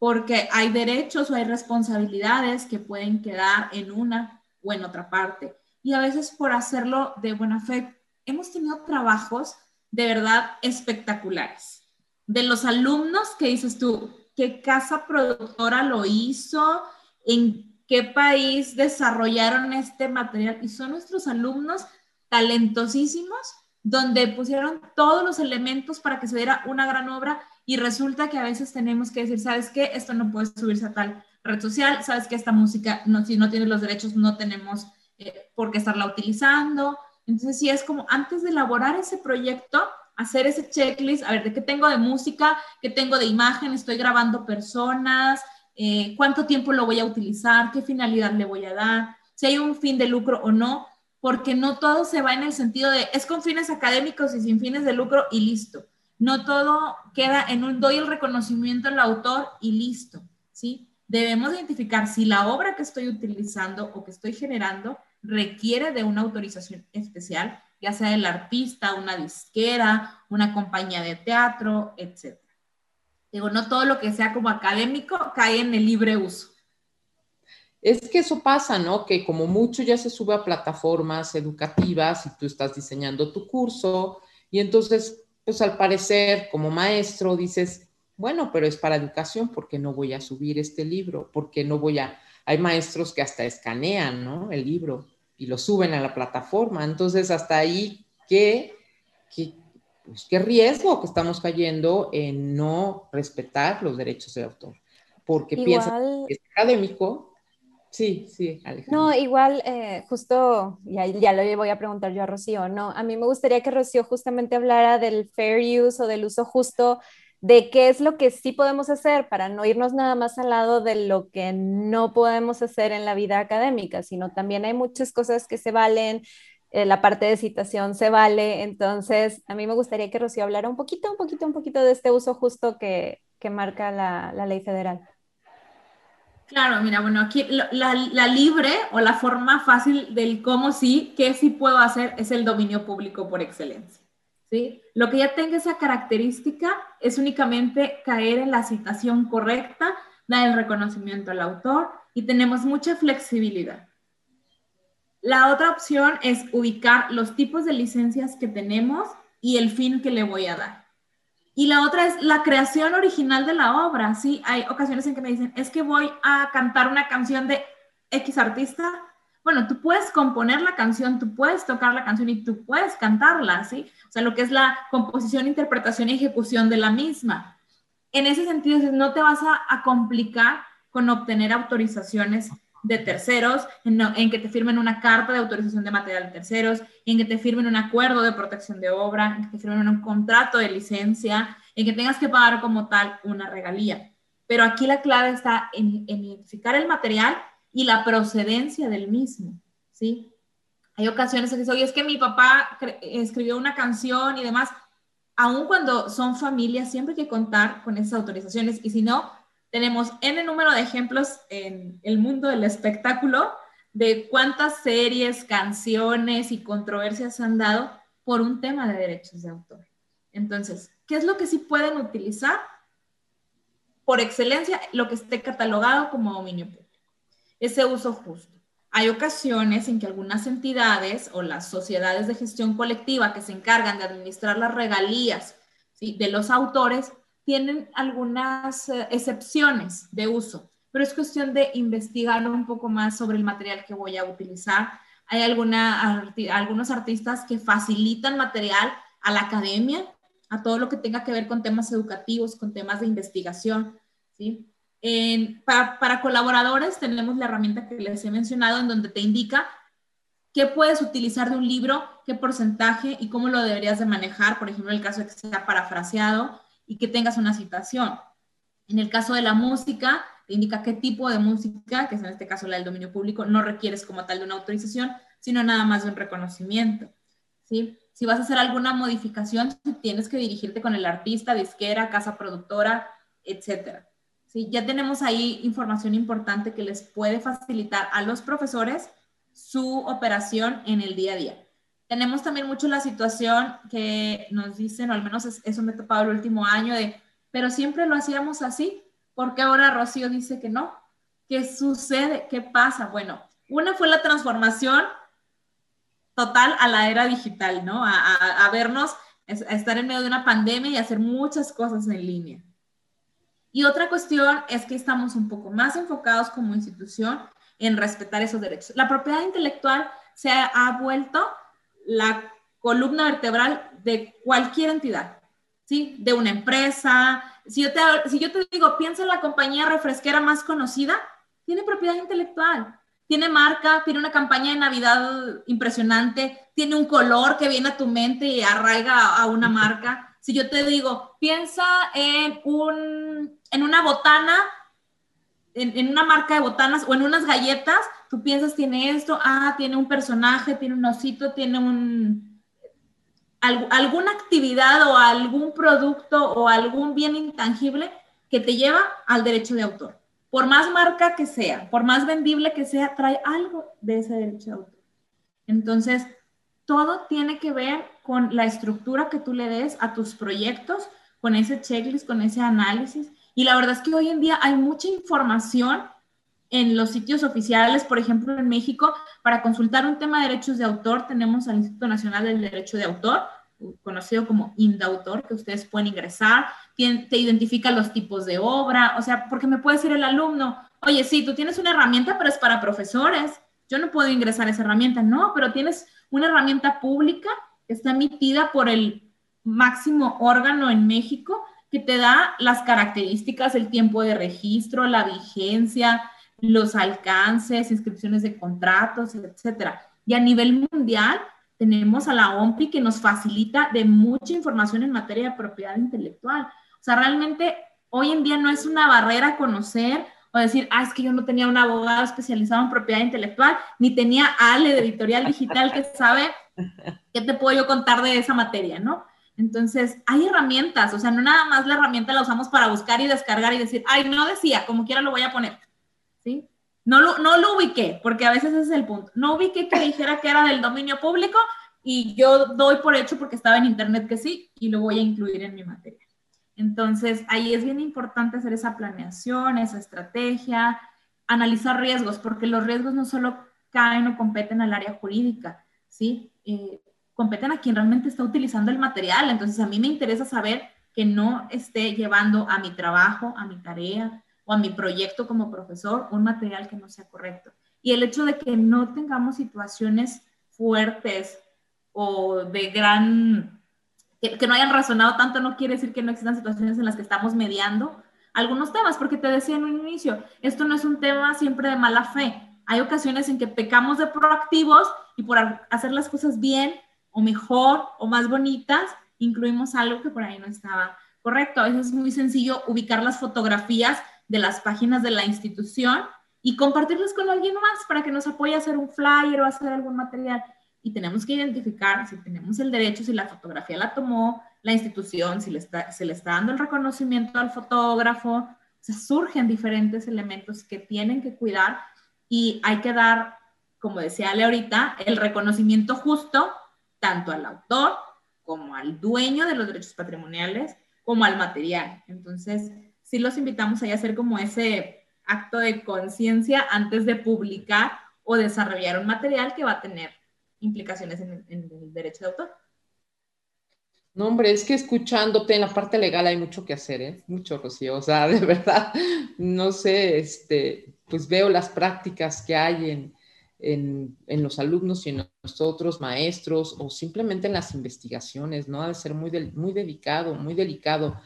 Speaker 3: porque hay derechos o hay responsabilidades que pueden quedar en una o en otra parte. Y a veces por hacerlo de buena fe, hemos tenido trabajos de verdad espectaculares. De los alumnos que dices tú, ¿qué casa productora lo hizo? ¿En qué país desarrollaron este material? Y son nuestros alumnos talentosísimos donde pusieron todos los elementos para que se viera una gran obra y resulta que a veces tenemos que decir, ¿sabes qué? Esto no puede subirse a tal red social, ¿sabes que Esta música, no, si no tiene los derechos, no tenemos eh, por qué estarla utilizando. Entonces, sí es como antes de elaborar ese proyecto, hacer ese checklist, a ver, ¿de qué tengo de música? ¿Qué tengo de imagen? ¿Estoy grabando personas? Eh, ¿Cuánto tiempo lo voy a utilizar? ¿Qué finalidad le voy a dar? Si hay un fin de lucro o no, porque no todo se va en el sentido de es con fines académicos y sin fines de lucro y listo. No todo queda en un doy el reconocimiento al autor y listo, ¿sí? Debemos identificar si la obra que estoy utilizando o que estoy generando requiere de una autorización especial, ya sea del artista, una disquera, una compañía de teatro, etc. Digo, no todo lo que sea como académico cae en el libre uso.
Speaker 1: Es que eso pasa, ¿no? Que como mucho ya se sube a plataformas educativas y tú estás diseñando tu curso y entonces, pues al parecer, como maestro, dices, bueno, pero es para educación, porque no voy a subir este libro? porque no voy a...? Hay maestros que hasta escanean, ¿no? El libro y lo suben a la plataforma. Entonces, hasta ahí, ¿qué, qué, pues, qué riesgo que estamos cayendo en no respetar los derechos de autor? Porque piensan que es académico Sí, sí, Alejandra.
Speaker 2: No, igual, eh, justo, ya, ya lo voy a preguntar yo a Rocío, ¿no? A mí me gustaría que Rocío justamente hablara del fair use o del uso justo, de qué es lo que sí podemos hacer para no irnos nada más al lado de lo que no podemos hacer en la vida académica, sino también hay muchas cosas que se valen, eh, la parte de citación se vale, entonces a mí me gustaría que Rocío hablara un poquito, un poquito, un poquito de este uso justo que, marca la, la ley federal.
Speaker 3: Claro, mira, bueno, aquí la, libre o la forma fácil del cómo sí, qué sí puedo hacer es el dominio público por excelencia. ¿sí? Lo que ya tenga esa característica es únicamente caer en la citación correcta, dar el reconocimiento al autor y tenemos mucha flexibilidad. La otra opción es ubicar los tipos de licencias que tenemos y el fin que le voy a dar. Y la otra es la creación original de la obra, ¿sí? Hay ocasiones en que me dicen, es que voy a cantar una canción de X artista. Bueno, tú puedes componer la canción, tú puedes tocar la canción y tú puedes cantarla, ¿sí? O sea, lo que es la composición, interpretación y ejecución de la misma. En ese sentido, no te vas a, a complicar con obtener autorizaciones de terceros, en, que te firmen una carta de autorización de material de terceros, en que te firmen un acuerdo de protección de obra, en que te firmen un contrato de licencia, en que tengas que pagar como tal una regalía. Pero aquí la clave está en, identificar el material y la procedencia del mismo, ¿sí? Hay ocasiones en que oye, es que mi papá escribió una canción y demás. Aun cuando son familias, siempre hay que contar con esas autorizaciones y si no, tenemos N número de ejemplos en el mundo del espectáculo de cuántas series, canciones y controversias han dado por un tema de derechos de autor. Entonces, ¿qué es lo que sí pueden utilizar? Por excelencia, lo que esté catalogado como dominio público. Ese uso justo. Hay ocasiones en que algunas entidades o las sociedades de gestión colectiva que se encargan de administrar las regalías de los autores tienen algunas eh, excepciones de uso, pero es cuestión de investigar un poco más sobre el material que voy a utilizar. Hay alguna, algunos artistas que facilitan material a la academia, a todo lo que tenga que ver con temas educativos, con temas de investigación. ¿sí? para, para colaboradores tenemos la herramienta que les he mencionado en donde te indica qué puedes utilizar de un libro, qué porcentaje y cómo lo deberías de manejar, por ejemplo, en el caso de que sea parafraseado y que tengas una citación. En el caso de la música, te indica qué tipo de música, que es en este caso la del dominio público, no requieres como tal de una autorización, sino nada más de un reconocimiento. ¿sí? Si vas a hacer alguna modificación, tienes que dirigirte con el artista, disquera, casa productora, etc. ¿sí? Ya tenemos ahí información importante que les puede facilitar a los profesores su operación en el día a día. Tenemos también mucho la situación que nos dicen, o al menos eso me he topado el último año, de, pero siempre lo hacíamos así. ¿Por qué ahora Rocío dice que no? ¿Qué sucede? ¿Qué pasa? Bueno, una fue la transformación total a la era digital, ¿no? A, vernos, a estar en medio de una pandemia y hacer muchas cosas en línea. Y otra cuestión es que estamos un poco más enfocados como institución en respetar esos derechos. La propiedad intelectual se ha, vuelto la columna vertebral de cualquier entidad, ¿sí? De una empresa. Si yo te, si yo te digo, piensa en la compañía refresquera más conocida, tiene propiedad intelectual tiene marca, tiene una campaña de Navidad impresionante, tiene un color que viene a tu mente y arraiga a una marca. Si yo te digo, piensa en, un, en una botana, en, una marca de botanas o en unas galletas, tú piensas, tiene esto, ah, tiene un personaje, tiene un osito, tiene un, alguna actividad o algún producto o algún bien intangible que te lleva al derecho de autor por más marca que sea, por más vendible que sea, trae algo de ese derecho de autor. Entonces, todo tiene que ver con la estructura que tú le des a tus proyectos, con ese checklist, con ese análisis. Y la verdad es que hoy en día hay mucha información en los sitios oficiales, por ejemplo, en México, para consultar un tema de derechos de autor, tenemos al Instituto Nacional del Derecho de Autor, conocido como INDAUTOR, que ustedes pueden ingresar, te identifica los tipos de obra, o sea, porque me puede decir el alumno, oye, sí, tú tienes una herramienta, pero es para profesores, yo no puedo ingresar a esa herramienta, no, pero tienes una herramienta pública que está emitida por el máximo órgano en México que te da las características, el tiempo de registro, la vigencia, los alcances, inscripciones de contratos, etcétera. Y a nivel mundial, tenemos a la OMPI que nos facilita de mucha información en materia de propiedad intelectual. O sea, realmente hoy en día no es una barrera conocer o decir, ah, es que yo no tenía un abogado especializado en propiedad intelectual, ni tenía Ale de editorial digital que sabe qué te puedo yo contar de esa materia, ¿no? Entonces, hay herramientas, o sea, no nada más la herramienta la usamos para buscar y descargar y decir, ay, no decía, como quiera lo voy a poner, ¿sí? No lo, no lo ubiqué, porque a veces ese es el punto. No ubiqué que dijera que era del dominio público y yo doy por hecho porque estaba en internet que sí y lo voy a incluir en mi materia. Entonces, ahí es bien importante hacer esa planeación, esa estrategia, analizar riesgos, porque los riesgos no solo caen o competen al área jurídica, ¿sí? Eh, competen a quien realmente está utilizando el material. Entonces, a mí me interesa saber que no esté llevando a mi trabajo, a mi tarea, o a mi proyecto como profesor un material que no sea correcto. Y el hecho de que no tengamos situaciones fuertes o de gran, que, no hayan razonado tanto, no quiere decir que no existan situaciones en las que estamos mediando algunos temas, porque te decía en un inicio, esto no es un tema siempre de mala fe. Hay ocasiones en que pecamos de proactivos y por hacer las cosas bien o mejor o más bonitas, incluimos algo que por ahí no estaba correcto. A veces es muy sencillo ubicar las fotografías de las páginas de la institución y compartirlas con alguien más para que nos apoye a hacer un flyer o hacer algún material. Y tenemos que identificar si tenemos el derecho, si la fotografía la tomó la institución, si le está, se le está dando el reconocimiento al fotógrafo. O surgen diferentes elementos que tienen que cuidar y hay que dar, como decía Ale ahorita, el reconocimiento justo tanto al autor como al dueño de los derechos patrimoniales, como al material. Entonces, sí los invitamos a hacer como ese acto de conciencia antes de publicar o desarrollar un material que va a tener implicaciones en, el derecho de autor.
Speaker 1: No, hombre, es que escuchándote en la parte legal hay mucho que hacer, ¿eh? Mucho, Rocío. O sea, de [laughs] verdad, no sé, este, pues veo las prácticas que hay en, en, los alumnos y en nosotros, maestros, o simplemente en las investigaciones, ¿no? Ha de ser muy, muy delicado, muy delicado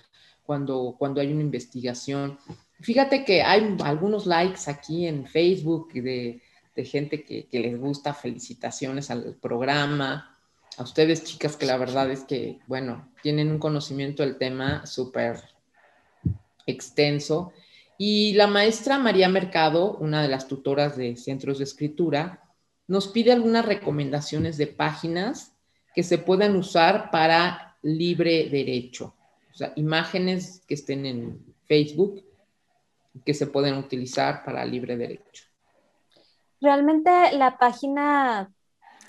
Speaker 1: cuando, cuando hay una investigación. Fíjate que hay algunos likes aquí en Facebook de, gente que, que, les gusta, felicitaciones al programa, a ustedes chicas que la verdad es que, bueno, tienen un conocimiento del tema súper extenso. Y la maestra María Mercado, una de las tutoras de centros de escritura, nos pide algunas recomendaciones de páginas que se puedan usar para libre derecho o sea, imágenes que estén en Facebook que se pueden utilizar para libre derecho.
Speaker 2: Realmente la página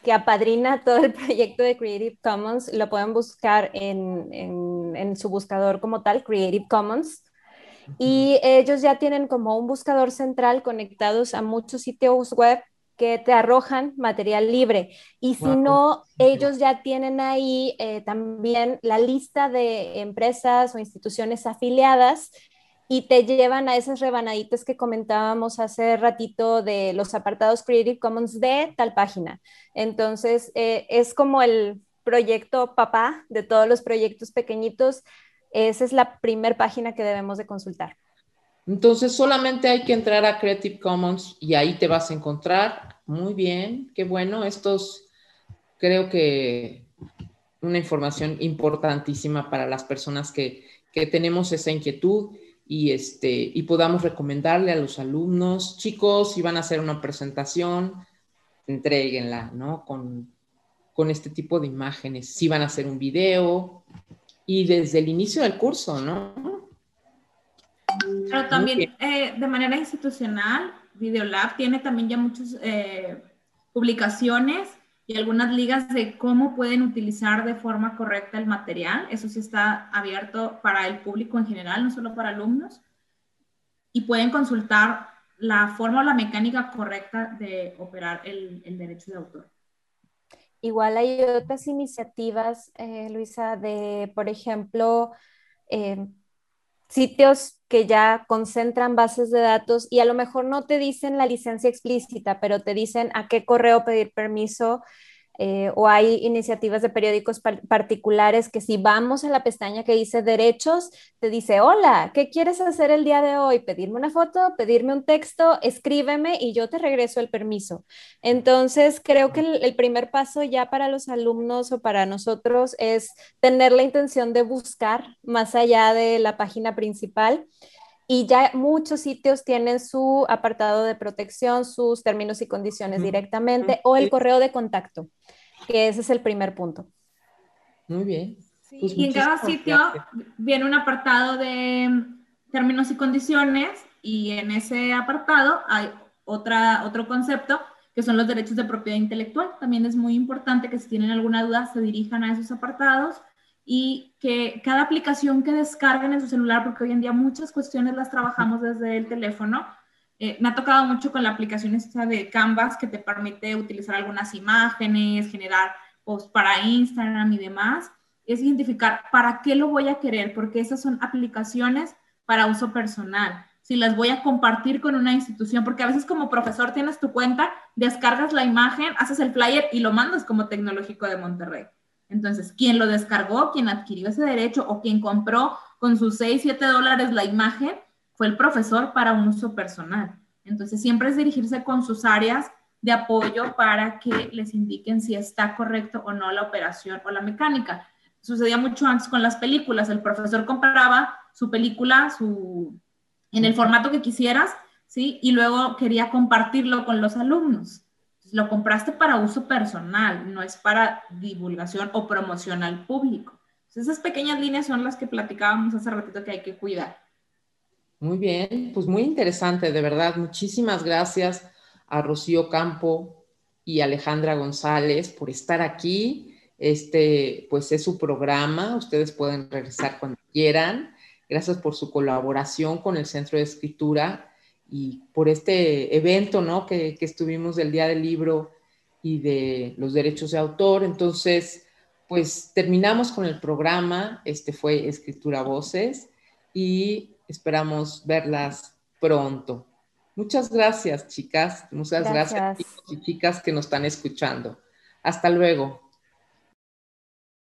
Speaker 2: que apadrina [laughs] todo el proyecto de Creative Commons lo pueden buscar en, en, su buscador como tal, Creative Commons. y ellos ya tienen como un buscador central conectados a muchos sitios web que te arrojan material libre. Y si no, ellos ya tienen ahí eh, también la lista de empresas o instituciones afiliadas y te llevan a esas rebanaditas que comentábamos hace ratito de los apartados Creative Commons de tal página. Entonces, eh, es como el proyecto papá de todos los proyectos pequeñitos. Esa es la primera página que debemos de consultar.
Speaker 1: Entonces, solamente hay que entrar a Creative Commons y ahí te vas a encontrar. Muy bien, qué bueno. Estos creo que una información importantísima para las personas que, que tenemos esa inquietud y, este, y podamos recomendarle a los alumnos, chicos, si van a hacer una presentación, entreguenla, ¿no? Con, con este tipo de imágenes. Si van a hacer un video y desde el inicio del curso, ¿no?
Speaker 3: Pero también eh, de manera institucional, Videolab tiene también ya muchas eh, publicaciones y algunas ligas de cómo pueden utilizar de forma correcta el material. Eso sí está abierto para el público en general, no solo para alumnos. Y pueden consultar la forma o la mecánica correcta de operar el, derecho de autor.
Speaker 2: Igual hay otras iniciativas, eh, Luisa, de, por ejemplo, sitios que ya concentran bases de datos y a lo mejor no te dicen la licencia explícita, pero te dicen a qué correo pedir permiso eh, o hay iniciativas de periódicos particulares que si vamos a la pestaña que dice derechos, te dice, hola, ¿qué quieres hacer el día de hoy? Pedirme una foto, pedirme un texto, escríbeme y yo te regreso el permiso. Entonces, creo que el, primer paso ya para los alumnos o para nosotros es tener la intención de buscar más allá de la página principal y ya muchos sitios tienen su apartado de protección, sus términos y condiciones directamente o el correo de contacto, que ese es el primer punto.
Speaker 1: Muy bien.
Speaker 3: Pues y en cada sitio viene un apartado de términos y condiciones y en ese apartado hay otra, otro concepto que son los derechos de propiedad intelectual. También es muy importante que si tienen alguna duda se dirijan a esos apartados y que cada aplicación que descarguen en su celular, porque hoy en día muchas cuestiones las trabajamos desde el teléfono, eh, me ha tocado mucho con la aplicación esta de Canvas que te permite utilizar algunas imágenes, generar posts para Instagram y demás, es identificar para qué lo voy a querer, porque esas son aplicaciones para uso personal. Si las voy a compartir con una institución, porque a veces como profesor tienes tu cuenta, descargas la imagen, haces el flyer y lo mandas como tecnológico de Monterrey. Entonces, quien lo descargó, quien adquirió ese derecho o quien compró con sus 6, 7 dólares la imagen, fue el profesor para un uso personal. Entonces, siempre es dirigirse con sus áreas de apoyo para que les indiquen si está correcto o no la operación o la mecánica. Sucedía mucho antes con las películas. El profesor compraba su película su, en el formato que quisieras, ¿sí? Y luego quería compartirlo con los alumnos lo compraste para uso personal, no es para divulgación o promoción al público. esas pequeñas líneas son las que platicábamos hace ratito que hay que cuidar.
Speaker 1: Muy bien, pues muy interesante, de verdad. Muchísimas gracias a Rocío Campo y Alejandra González por estar aquí. Este, pues es su programa, ustedes pueden regresar cuando quieran. Gracias por su colaboración con el Centro de Escritura y por este evento, ¿no? Que, que, estuvimos del Día del Libro y de los derechos de autor. Entonces, pues terminamos con el programa. Este fue Escritura Voces y esperamos verlas pronto. Muchas gracias, chicas. Muchas gracias, gracias chicos y chicas que nos están escuchando. Hasta luego.